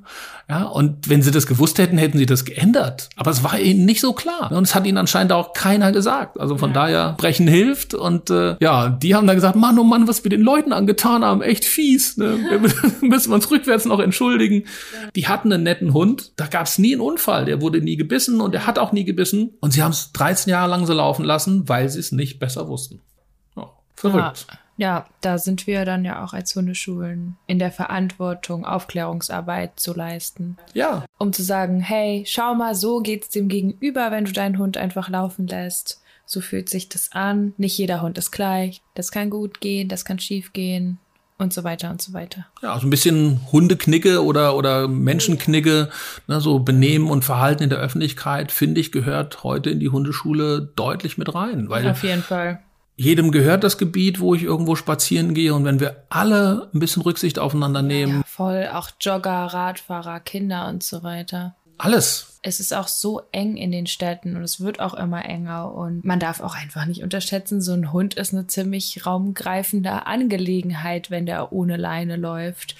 Ja, und wenn sie das gewusst hätten, hätten sie das geändert. Aber es war ihnen nicht so klar. Und es hat ihnen anscheinend auch keiner gesagt. Also von ja. daher, brechen hilft. Und äh, ja, die haben dann gesagt, Mann, oh Mann, was wir den Leuten angetan haben, echt fies. Ne? Wir müssen uns rückwärts noch entschuldigen. Ja. Die hatten einen netten Hund. Da gab es nie einen Unfall. Der wurde nie gebissen und der hat auch nie gebissen. Und sie haben es 13 Jahre lang so laufen lassen, weil sie es nicht besser wussten. Verrückt. Ja. Da sind wir dann ja auch als Hundeschulen in der Verantwortung, Aufklärungsarbeit zu leisten. Ja. Um zu sagen, hey, schau mal, so geht's dem Gegenüber, wenn du deinen Hund einfach laufen lässt. So fühlt sich das an. Nicht jeder Hund ist gleich. Das kann gut gehen, das kann schief gehen und so weiter und so weiter. Ja, so ein bisschen Hundeknicke oder, oder Menschenknicke, ne, so Benehmen und Verhalten in der Öffentlichkeit, finde ich, gehört heute in die Hundeschule deutlich mit rein. Weil Auf jeden Fall jedem gehört das Gebiet, wo ich irgendwo spazieren gehe. Und wenn wir alle ein bisschen Rücksicht aufeinander nehmen. Ja, voll, auch Jogger, Radfahrer, Kinder und so weiter. Alles. Es ist auch so eng in den Städten und es wird auch immer enger und man darf auch einfach nicht unterschätzen, so ein Hund ist eine ziemlich raumgreifende Angelegenheit, wenn der ohne Leine läuft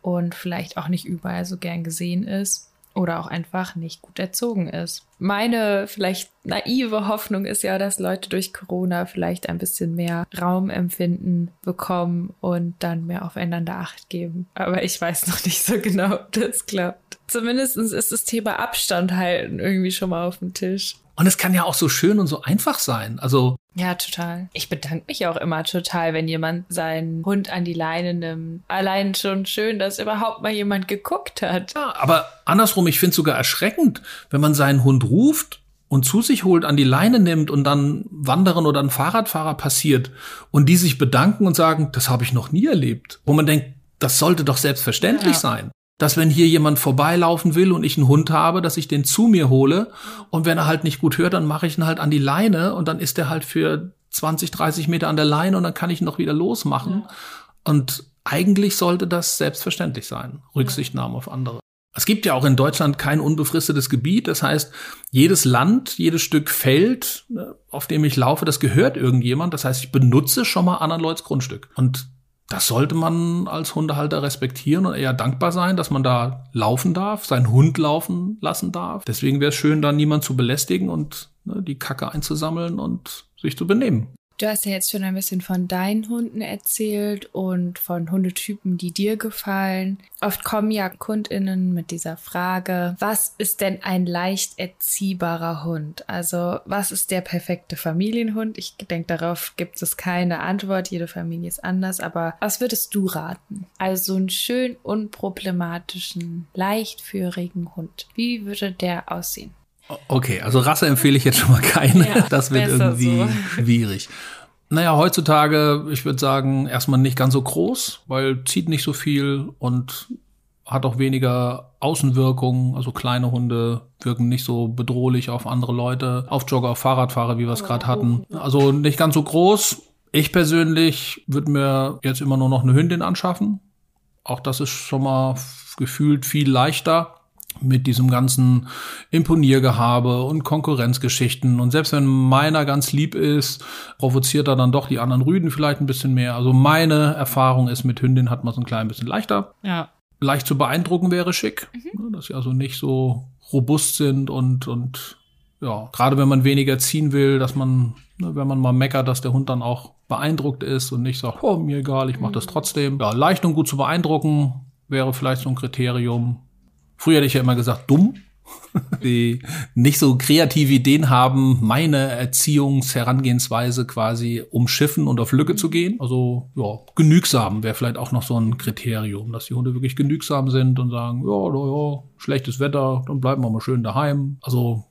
und vielleicht auch nicht überall so gern gesehen ist oder auch einfach nicht gut erzogen ist. Meine vielleicht naive Hoffnung ist ja, dass Leute durch Corona vielleicht ein bisschen mehr Raumempfinden bekommen und dann mehr aufeinander Acht geben. Aber ich weiß noch nicht so genau, ob das klappt. Zumindest ist das Thema Abstand halten irgendwie schon mal auf dem Tisch. Und es kann ja auch so schön und so einfach sein. Also. Ja, total. Ich bedanke mich auch immer total, wenn jemand seinen Hund an die Leine nimmt. Allein schon schön, dass überhaupt mal jemand geguckt hat. Ja, aber andersrum, ich finde es sogar erschreckend, wenn man seinen Hund ruft und zu sich holt, an die Leine nimmt und dann Wanderer oder ein Fahrradfahrer passiert und die sich bedanken und sagen, das habe ich noch nie erlebt. Wo man denkt, das sollte doch selbstverständlich ja. sein dass wenn hier jemand vorbeilaufen will und ich einen Hund habe, dass ich den zu mir hole und wenn er halt nicht gut hört, dann mache ich ihn halt an die Leine und dann ist er halt für 20, 30 Meter an der Leine und dann kann ich ihn noch wieder losmachen. Ja. Und eigentlich sollte das selbstverständlich sein, Rücksichtnahme auf andere. Es gibt ja auch in Deutschland kein unbefristetes Gebiet. Das heißt, jedes Land, jedes Stück Feld, ne, auf dem ich laufe, das gehört irgendjemand. Das heißt, ich benutze schon mal anderen Leuts Grundstück. Und das sollte man als Hundehalter respektieren und eher dankbar sein, dass man da laufen darf, seinen Hund laufen lassen darf. Deswegen wäre es schön, da niemand zu belästigen und ne, die Kacke einzusammeln und sich zu benehmen. Du hast ja jetzt schon ein bisschen von deinen Hunden erzählt und von Hundetypen, die dir gefallen. Oft kommen ja KundInnen mit dieser Frage, was ist denn ein leicht erziehbarer Hund? Also, was ist der perfekte Familienhund? Ich denke, darauf gibt es keine Antwort. Jede Familie ist anders. Aber was würdest du raten? Also, einen schön unproblematischen, leichtführigen Hund. Wie würde der aussehen? Okay, also Rasse empfehle ich jetzt schon mal keine. Ja, das wird irgendwie so. schwierig. Naja, heutzutage, ich würde sagen, erstmal nicht ganz so groß, weil zieht nicht so viel und hat auch weniger Außenwirkung. Also kleine Hunde wirken nicht so bedrohlich auf andere Leute, auf Jogger, auf Fahrradfahrer, wie wir es gerade hatten. Also nicht ganz so groß. Ich persönlich würde mir jetzt immer nur noch eine Hündin anschaffen. Auch das ist schon mal gefühlt viel leichter mit diesem ganzen Imponiergehabe und Konkurrenzgeschichten. Und selbst wenn meiner ganz lieb ist, provoziert er dann doch die anderen Rüden vielleicht ein bisschen mehr. Also meine Erfahrung ist, mit Hündin hat man es ein klein bisschen leichter. Ja. Leicht zu beeindrucken wäre schick, mhm. dass sie also nicht so robust sind und, und ja, gerade wenn man weniger ziehen will, dass man, ne, wenn man mal meckert, dass der Hund dann auch beeindruckt ist und nicht sagt, oh, mir egal, ich mache das mhm. trotzdem. Ja, leicht und gut zu beeindrucken wäre vielleicht so ein Kriterium. Früher hätte ich ja immer gesagt, dumm. die nicht so kreative Ideen haben, meine Erziehungsherangehensweise quasi umschiffen und auf Lücke zu gehen. Also ja, genügsam wäre vielleicht auch noch so ein Kriterium, dass die Hunde wirklich genügsam sind und sagen, ja, ja, ja schlechtes Wetter, dann bleiben wir mal schön daheim. Also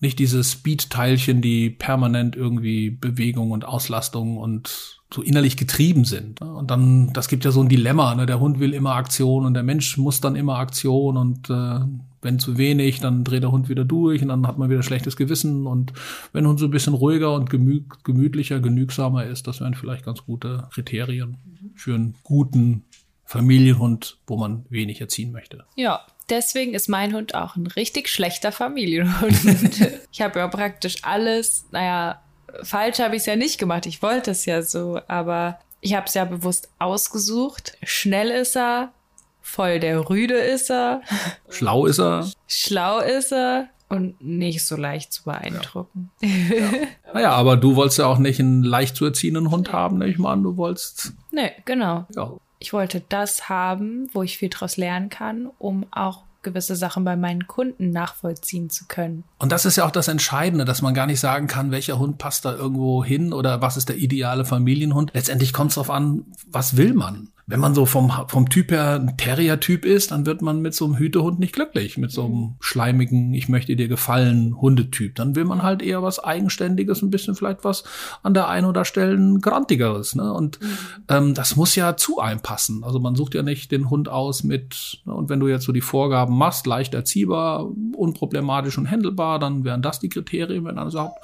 nicht diese Speed-Teilchen, die permanent irgendwie Bewegung und Auslastung und so innerlich getrieben sind. Und dann, das gibt ja so ein Dilemma, ne? der Hund will immer Aktion und der Mensch muss dann immer Aktion und äh, wenn zu wenig, dann dreht der Hund wieder durch und dann hat man wieder schlechtes Gewissen und wenn Hund so ein bisschen ruhiger und gemü gemütlicher, genügsamer ist, das wären vielleicht ganz gute Kriterien für einen guten Familienhund, wo man wenig erziehen möchte. Ja, deswegen ist mein Hund auch ein richtig schlechter Familienhund. ich habe ja praktisch alles, naja, falsch habe ich es ja nicht gemacht. Ich wollte es ja so, aber ich habe es ja bewusst ausgesucht. Schnell ist er, voll der Rüde ist er. Schlau ist er. Schlau ist er und nicht so leicht zu beeindrucken. Ja. ja. Naja, aber du wolltest ja auch nicht einen leicht zu erziehenden Hund haben, nehme ich mal an. Du wolltest. Nee, genau. Ja. Ich wollte das haben, wo ich viel draus lernen kann, um auch gewisse Sachen bei meinen Kunden nachvollziehen zu können. Und das ist ja auch das Entscheidende, dass man gar nicht sagen kann, welcher Hund passt da irgendwo hin oder was ist der ideale Familienhund. Letztendlich kommt es darauf an, was will man wenn man so vom, vom Typ her ein Terrier-Typ ist, dann wird man mit so einem Hütehund nicht glücklich. Mit so einem schleimigen, ich möchte dir gefallen Hundetyp. Dann will man halt eher was Eigenständiges, ein bisschen vielleicht was an der einen oder Stellen Grantigeres. Ne? Und mhm. ähm, das muss ja zu einem passen. Also man sucht ja nicht den Hund aus mit, ne? und wenn du jetzt so die Vorgaben machst, leicht erziehbar, unproblematisch und händelbar, dann wären das die Kriterien, wenn einer sagt,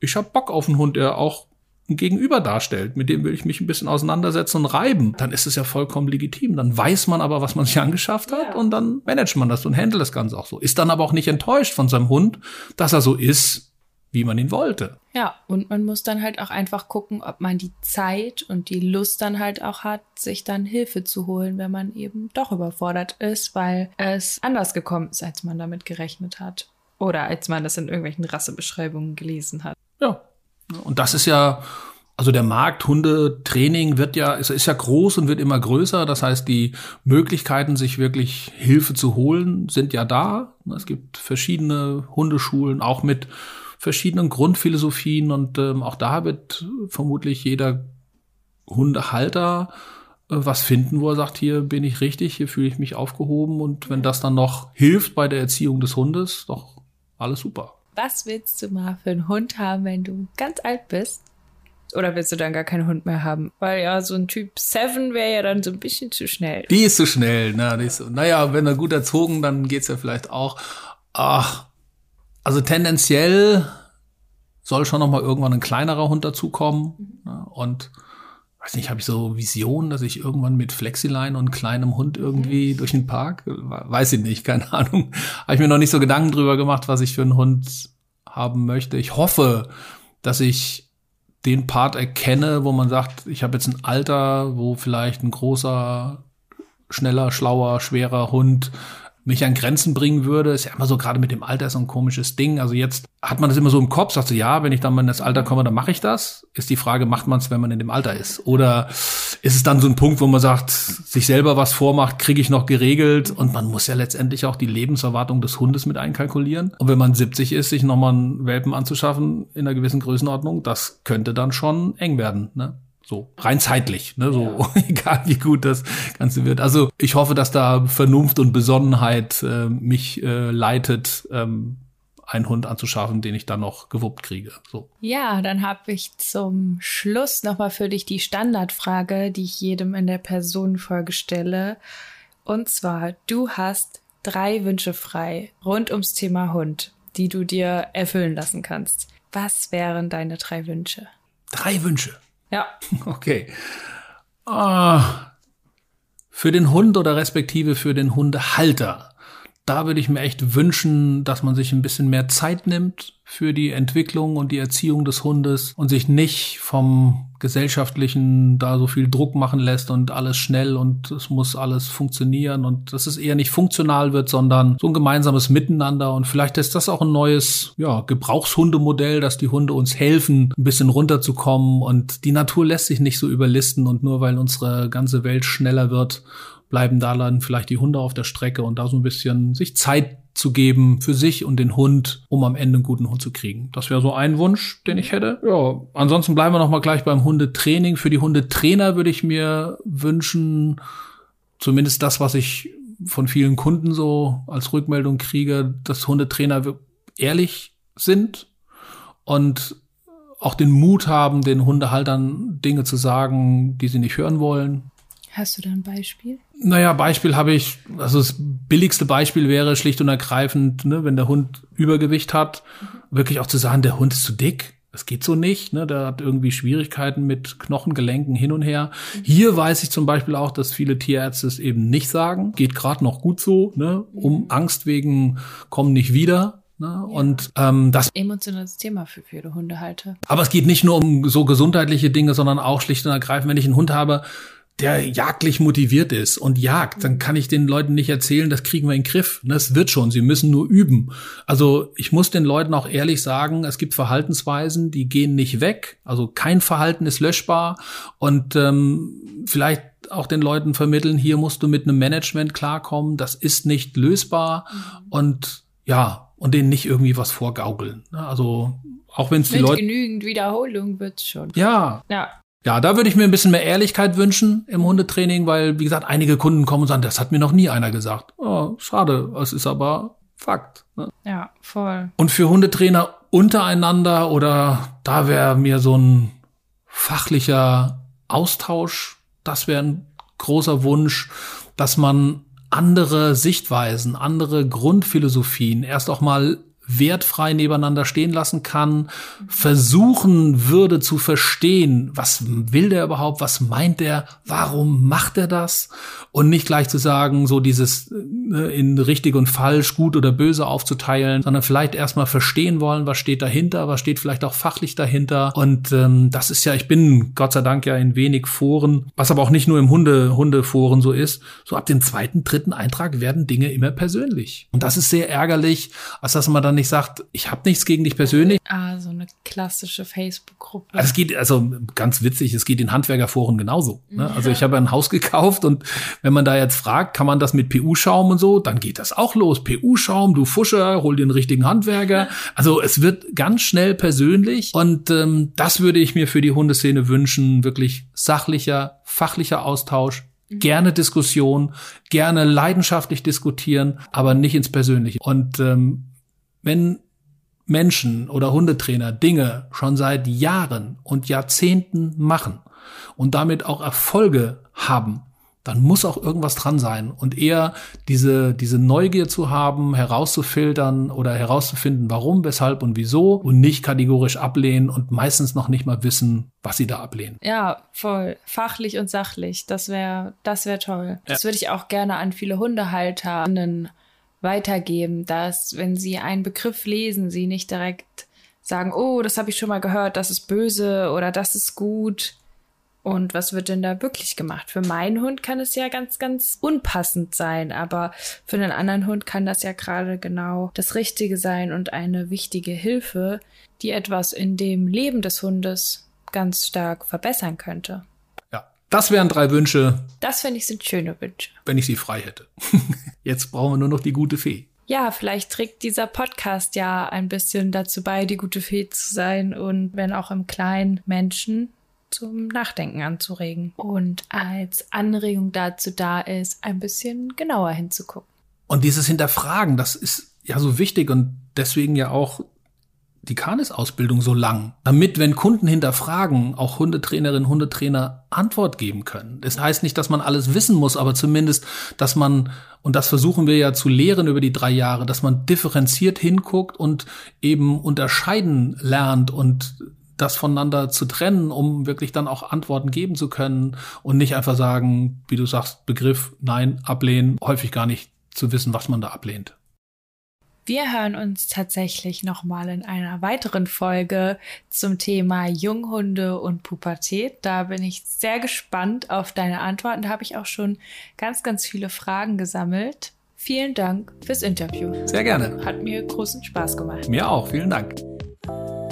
ich habe Bock auf einen Hund, der auch ein Gegenüber darstellt, mit dem will ich mich ein bisschen auseinandersetzen und reiben, dann ist es ja vollkommen legitim. Dann weiß man aber, was man sich angeschafft hat ja. und dann managt man das und handelt das Ganze auch so. Ist dann aber auch nicht enttäuscht von seinem Hund, dass er so ist, wie man ihn wollte. Ja, und man muss dann halt auch einfach gucken, ob man die Zeit und die Lust dann halt auch hat, sich dann Hilfe zu holen, wenn man eben doch überfordert ist, weil es anders gekommen ist, als man damit gerechnet hat. Oder als man das in irgendwelchen Rassebeschreibungen gelesen hat. Ja, und das ist ja, also der Markt Hundetraining wird ja, ist, ist ja groß und wird immer größer. Das heißt, die Möglichkeiten, sich wirklich Hilfe zu holen, sind ja da. Es gibt verschiedene Hundeschulen, auch mit verschiedenen Grundphilosophien und ähm, auch da wird vermutlich jeder Hundehalter äh, was finden, wo er sagt, hier bin ich richtig, hier fühle ich mich aufgehoben und wenn das dann noch hilft bei der Erziehung des Hundes, doch alles super. Was willst du mal für einen Hund haben, wenn du ganz alt bist? Oder willst du dann gar keinen Hund mehr haben? Weil ja, so ein Typ 7 wäre ja dann so ein bisschen zu schnell. Die ist zu schnell, ne? Die ist, naja, wenn er gut erzogen, dann geht's ja vielleicht auch. Ach, also tendenziell soll schon noch mal irgendwann ein kleinerer Hund dazukommen. Ne? Und weiß nicht, habe ich so Visionen, dass ich irgendwann mit Flexiline und kleinem Hund irgendwie durch den Park, weiß ich nicht, keine Ahnung. Habe ich mir noch nicht so Gedanken drüber gemacht, was ich für einen Hund haben möchte. Ich hoffe, dass ich den Part erkenne, wo man sagt, ich habe jetzt ein Alter, wo vielleicht ein großer, schneller, schlauer, schwerer Hund mich an Grenzen bringen würde. Ist ja immer so gerade mit dem Alter so ein komisches Ding. Also jetzt hat man das immer so im Kopf, sagt so, ja, wenn ich dann mal in das Alter komme, dann mache ich das. Ist die Frage, macht man es, wenn man in dem Alter ist? Oder ist es dann so ein Punkt, wo man sagt, sich selber was vormacht, kriege ich noch geregelt? Und man muss ja letztendlich auch die Lebenserwartung des Hundes mit einkalkulieren. Und wenn man 70 ist, sich nochmal einen Welpen anzuschaffen in einer gewissen Größenordnung, das könnte dann schon eng werden. Ne? So rein zeitlich, ne? so ja. egal wie gut das Ganze wird. Also ich hoffe, dass da Vernunft und Besonnenheit äh, mich äh, leitet, ähm, einen Hund anzuschaffen, den ich dann noch gewuppt kriege. So. Ja, dann habe ich zum Schluss nochmal für dich die Standardfrage, die ich jedem in der Personenfolge stelle. Und zwar, du hast drei Wünsche frei rund ums Thema Hund, die du dir erfüllen lassen kannst. Was wären deine drei Wünsche? Drei Wünsche. Ja. Okay. Ah, für den Hund oder respektive für den Hundehalter da würde ich mir echt wünschen, dass man sich ein bisschen mehr Zeit nimmt für die Entwicklung und die Erziehung des Hundes und sich nicht vom gesellschaftlichen da so viel Druck machen lässt und alles schnell und es muss alles funktionieren und dass es eher nicht funktional wird, sondern so ein gemeinsames Miteinander. Und vielleicht ist das auch ein neues, ja, Gebrauchshundemodell, dass die Hunde uns helfen, ein bisschen runterzukommen. Und die Natur lässt sich nicht so überlisten und nur weil unsere ganze Welt schneller wird bleiben da dann vielleicht die Hunde auf der Strecke und da so ein bisschen sich Zeit zu geben für sich und den Hund, um am Ende einen guten Hund zu kriegen. Das wäre so ein Wunsch, den ich hätte. Ja, ansonsten bleiben wir noch mal gleich beim Hundetraining. Für die Hundetrainer würde ich mir wünschen, zumindest das, was ich von vielen Kunden so als Rückmeldung kriege, dass Hundetrainer ehrlich sind und auch den Mut haben, den Hundehaltern Dinge zu sagen, die sie nicht hören wollen. Hast du da ein Beispiel? Naja, Beispiel habe ich, also das billigste Beispiel wäre schlicht und ergreifend, ne, wenn der Hund Übergewicht hat, wirklich auch zu sagen, der Hund ist zu dick. Das geht so nicht, ne? Der hat irgendwie Schwierigkeiten mit Knochengelenken hin und her. Hier weiß ich zum Beispiel auch, dass viele Tierärzte es eben nicht sagen. Geht gerade noch gut so, ne? Um mhm. Angst wegen kommen nicht wieder. Ne? Ja. Und ähm, das emotionales Thema für viele Hundehalter. Aber es geht nicht nur um so gesundheitliche Dinge, sondern auch schlicht und ergreifend, wenn ich einen Hund habe, der jagdlich motiviert ist und jagt, dann kann ich den Leuten nicht erzählen, das kriegen wir in den Griff. Das wird schon, sie müssen nur üben. Also ich muss den Leuten auch ehrlich sagen, es gibt Verhaltensweisen, die gehen nicht weg. Also kein Verhalten ist löschbar und ähm, vielleicht auch den Leuten vermitteln, hier musst du mit einem Management klarkommen, das ist nicht lösbar mhm. und ja, und denen nicht irgendwie was vorgaukeln. Also auch wenn es die Leute genügend Wiederholung wird's schon. Ja. Ja. Ja, da würde ich mir ein bisschen mehr Ehrlichkeit wünschen im Hundetraining, weil, wie gesagt, einige Kunden kommen und sagen, das hat mir noch nie einer gesagt. Oh, schade, es ist aber Fakt. Ne? Ja, voll. Und für Hundetrainer untereinander oder da wäre mir so ein fachlicher Austausch, das wäre ein großer Wunsch, dass man andere Sichtweisen, andere Grundphilosophien erst auch mal wertfrei nebeneinander stehen lassen kann, versuchen würde zu verstehen, was will der überhaupt, was meint der, warum macht er das? Und nicht gleich zu sagen, so dieses ne, in richtig und falsch, gut oder böse aufzuteilen, sondern vielleicht erstmal verstehen wollen, was steht dahinter, was steht vielleicht auch fachlich dahinter. Und ähm, das ist ja, ich bin Gott sei Dank ja in wenig Foren, was aber auch nicht nur im Hunde Hundeforen so ist, so ab dem zweiten, dritten Eintrag werden Dinge immer persönlich. Und das ist sehr ärgerlich, als dass man dann nicht sagt, ich habe nichts gegen dich persönlich. Ah, so eine klassische Facebook-Gruppe. Also es geht, also ganz witzig, es geht in Handwerkerforen genauso. Ne? Also ich habe ein Haus gekauft und wenn man da jetzt fragt, kann man das mit PU-Schaum und so, dann geht das auch los. PU-Schaum, du Fuscher, hol dir einen richtigen Handwerker. Also es wird ganz schnell persönlich und ähm, das würde ich mir für die Hundeszene wünschen. Wirklich sachlicher, fachlicher Austausch, mhm. gerne Diskussion, gerne leidenschaftlich diskutieren, aber nicht ins Persönliche. Und ähm, wenn Menschen oder Hundetrainer Dinge schon seit Jahren und Jahrzehnten machen und damit auch Erfolge haben, dann muss auch irgendwas dran sein. Und eher diese, diese Neugier zu haben, herauszufiltern oder herauszufinden, warum, weshalb und wieso und nicht kategorisch ablehnen und meistens noch nicht mal wissen, was sie da ablehnen. Ja, voll. Fachlich und sachlich. Das wäre, das wäre toll. Ja. Das würde ich auch gerne an viele Hundehalterinnen weitergeben, dass, wenn sie einen Begriff lesen, sie nicht direkt sagen, oh, das habe ich schon mal gehört, das ist böse oder das ist gut, und was wird denn da wirklich gemacht? Für meinen Hund kann es ja ganz, ganz unpassend sein, aber für einen anderen Hund kann das ja gerade genau das Richtige sein und eine wichtige Hilfe, die etwas in dem Leben des Hundes ganz stark verbessern könnte. Das wären drei Wünsche. Das finde ich sind schöne Wünsche. Wenn ich sie frei hätte. Jetzt brauchen wir nur noch die gute Fee. Ja, vielleicht trägt dieser Podcast ja ein bisschen dazu bei, die gute Fee zu sein und wenn auch im kleinen Menschen zum Nachdenken anzuregen und als Anregung dazu da ist, ein bisschen genauer hinzugucken. Und dieses Hinterfragen, das ist ja so wichtig und deswegen ja auch die Kanis-Ausbildung so lang, damit, wenn Kunden hinterfragen, auch Hundetrainerinnen, Hundetrainer Antwort geben können. Das heißt nicht, dass man alles wissen muss, aber zumindest, dass man, und das versuchen wir ja zu lehren über die drei Jahre, dass man differenziert hinguckt und eben unterscheiden lernt und das voneinander zu trennen, um wirklich dann auch Antworten geben zu können und nicht einfach sagen, wie du sagst, Begriff, nein, ablehnen, häufig gar nicht zu wissen, was man da ablehnt. Wir hören uns tatsächlich nochmal in einer weiteren Folge zum Thema Junghunde und Pubertät. Da bin ich sehr gespannt auf deine Antworten. Da habe ich auch schon ganz, ganz viele Fragen gesammelt. Vielen Dank fürs Interview. Sehr gerne. Hat mir großen Spaß gemacht. Mir auch. Vielen Dank.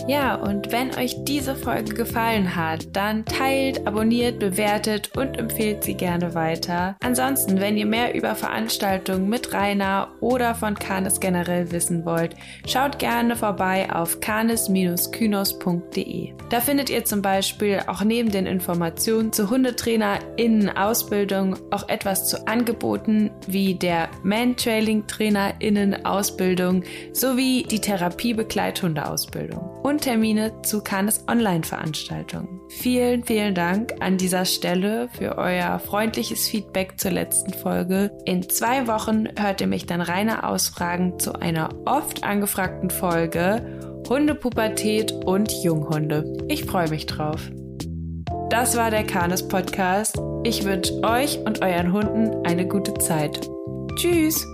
Ja, und wenn euch diese Folge gefallen hat, dann teilt, abonniert, bewertet und empfehlt sie gerne weiter. Ansonsten, wenn ihr mehr über Veranstaltungen mit Rainer oder von Canis generell wissen wollt, schaut gerne vorbei auf canis-kynos.de. Da findet ihr zum Beispiel auch neben den Informationen zu HundetrainerInnen Ausbildung auch etwas zu Angeboten wie der Man-Trailing-TrainerInnen Ausbildung sowie die Therapie-Begleithunde-Ausbildung. Und und Termine zu Cannes Online-Veranstaltungen. Vielen, vielen Dank an dieser Stelle für euer freundliches Feedback zur letzten Folge. In zwei Wochen hört ihr mich dann reine Ausfragen zu einer oft angefragten Folge Hundepubertät und Junghunde. Ich freue mich drauf. Das war der Canis Podcast. Ich wünsche euch und euren Hunden eine gute Zeit. Tschüss!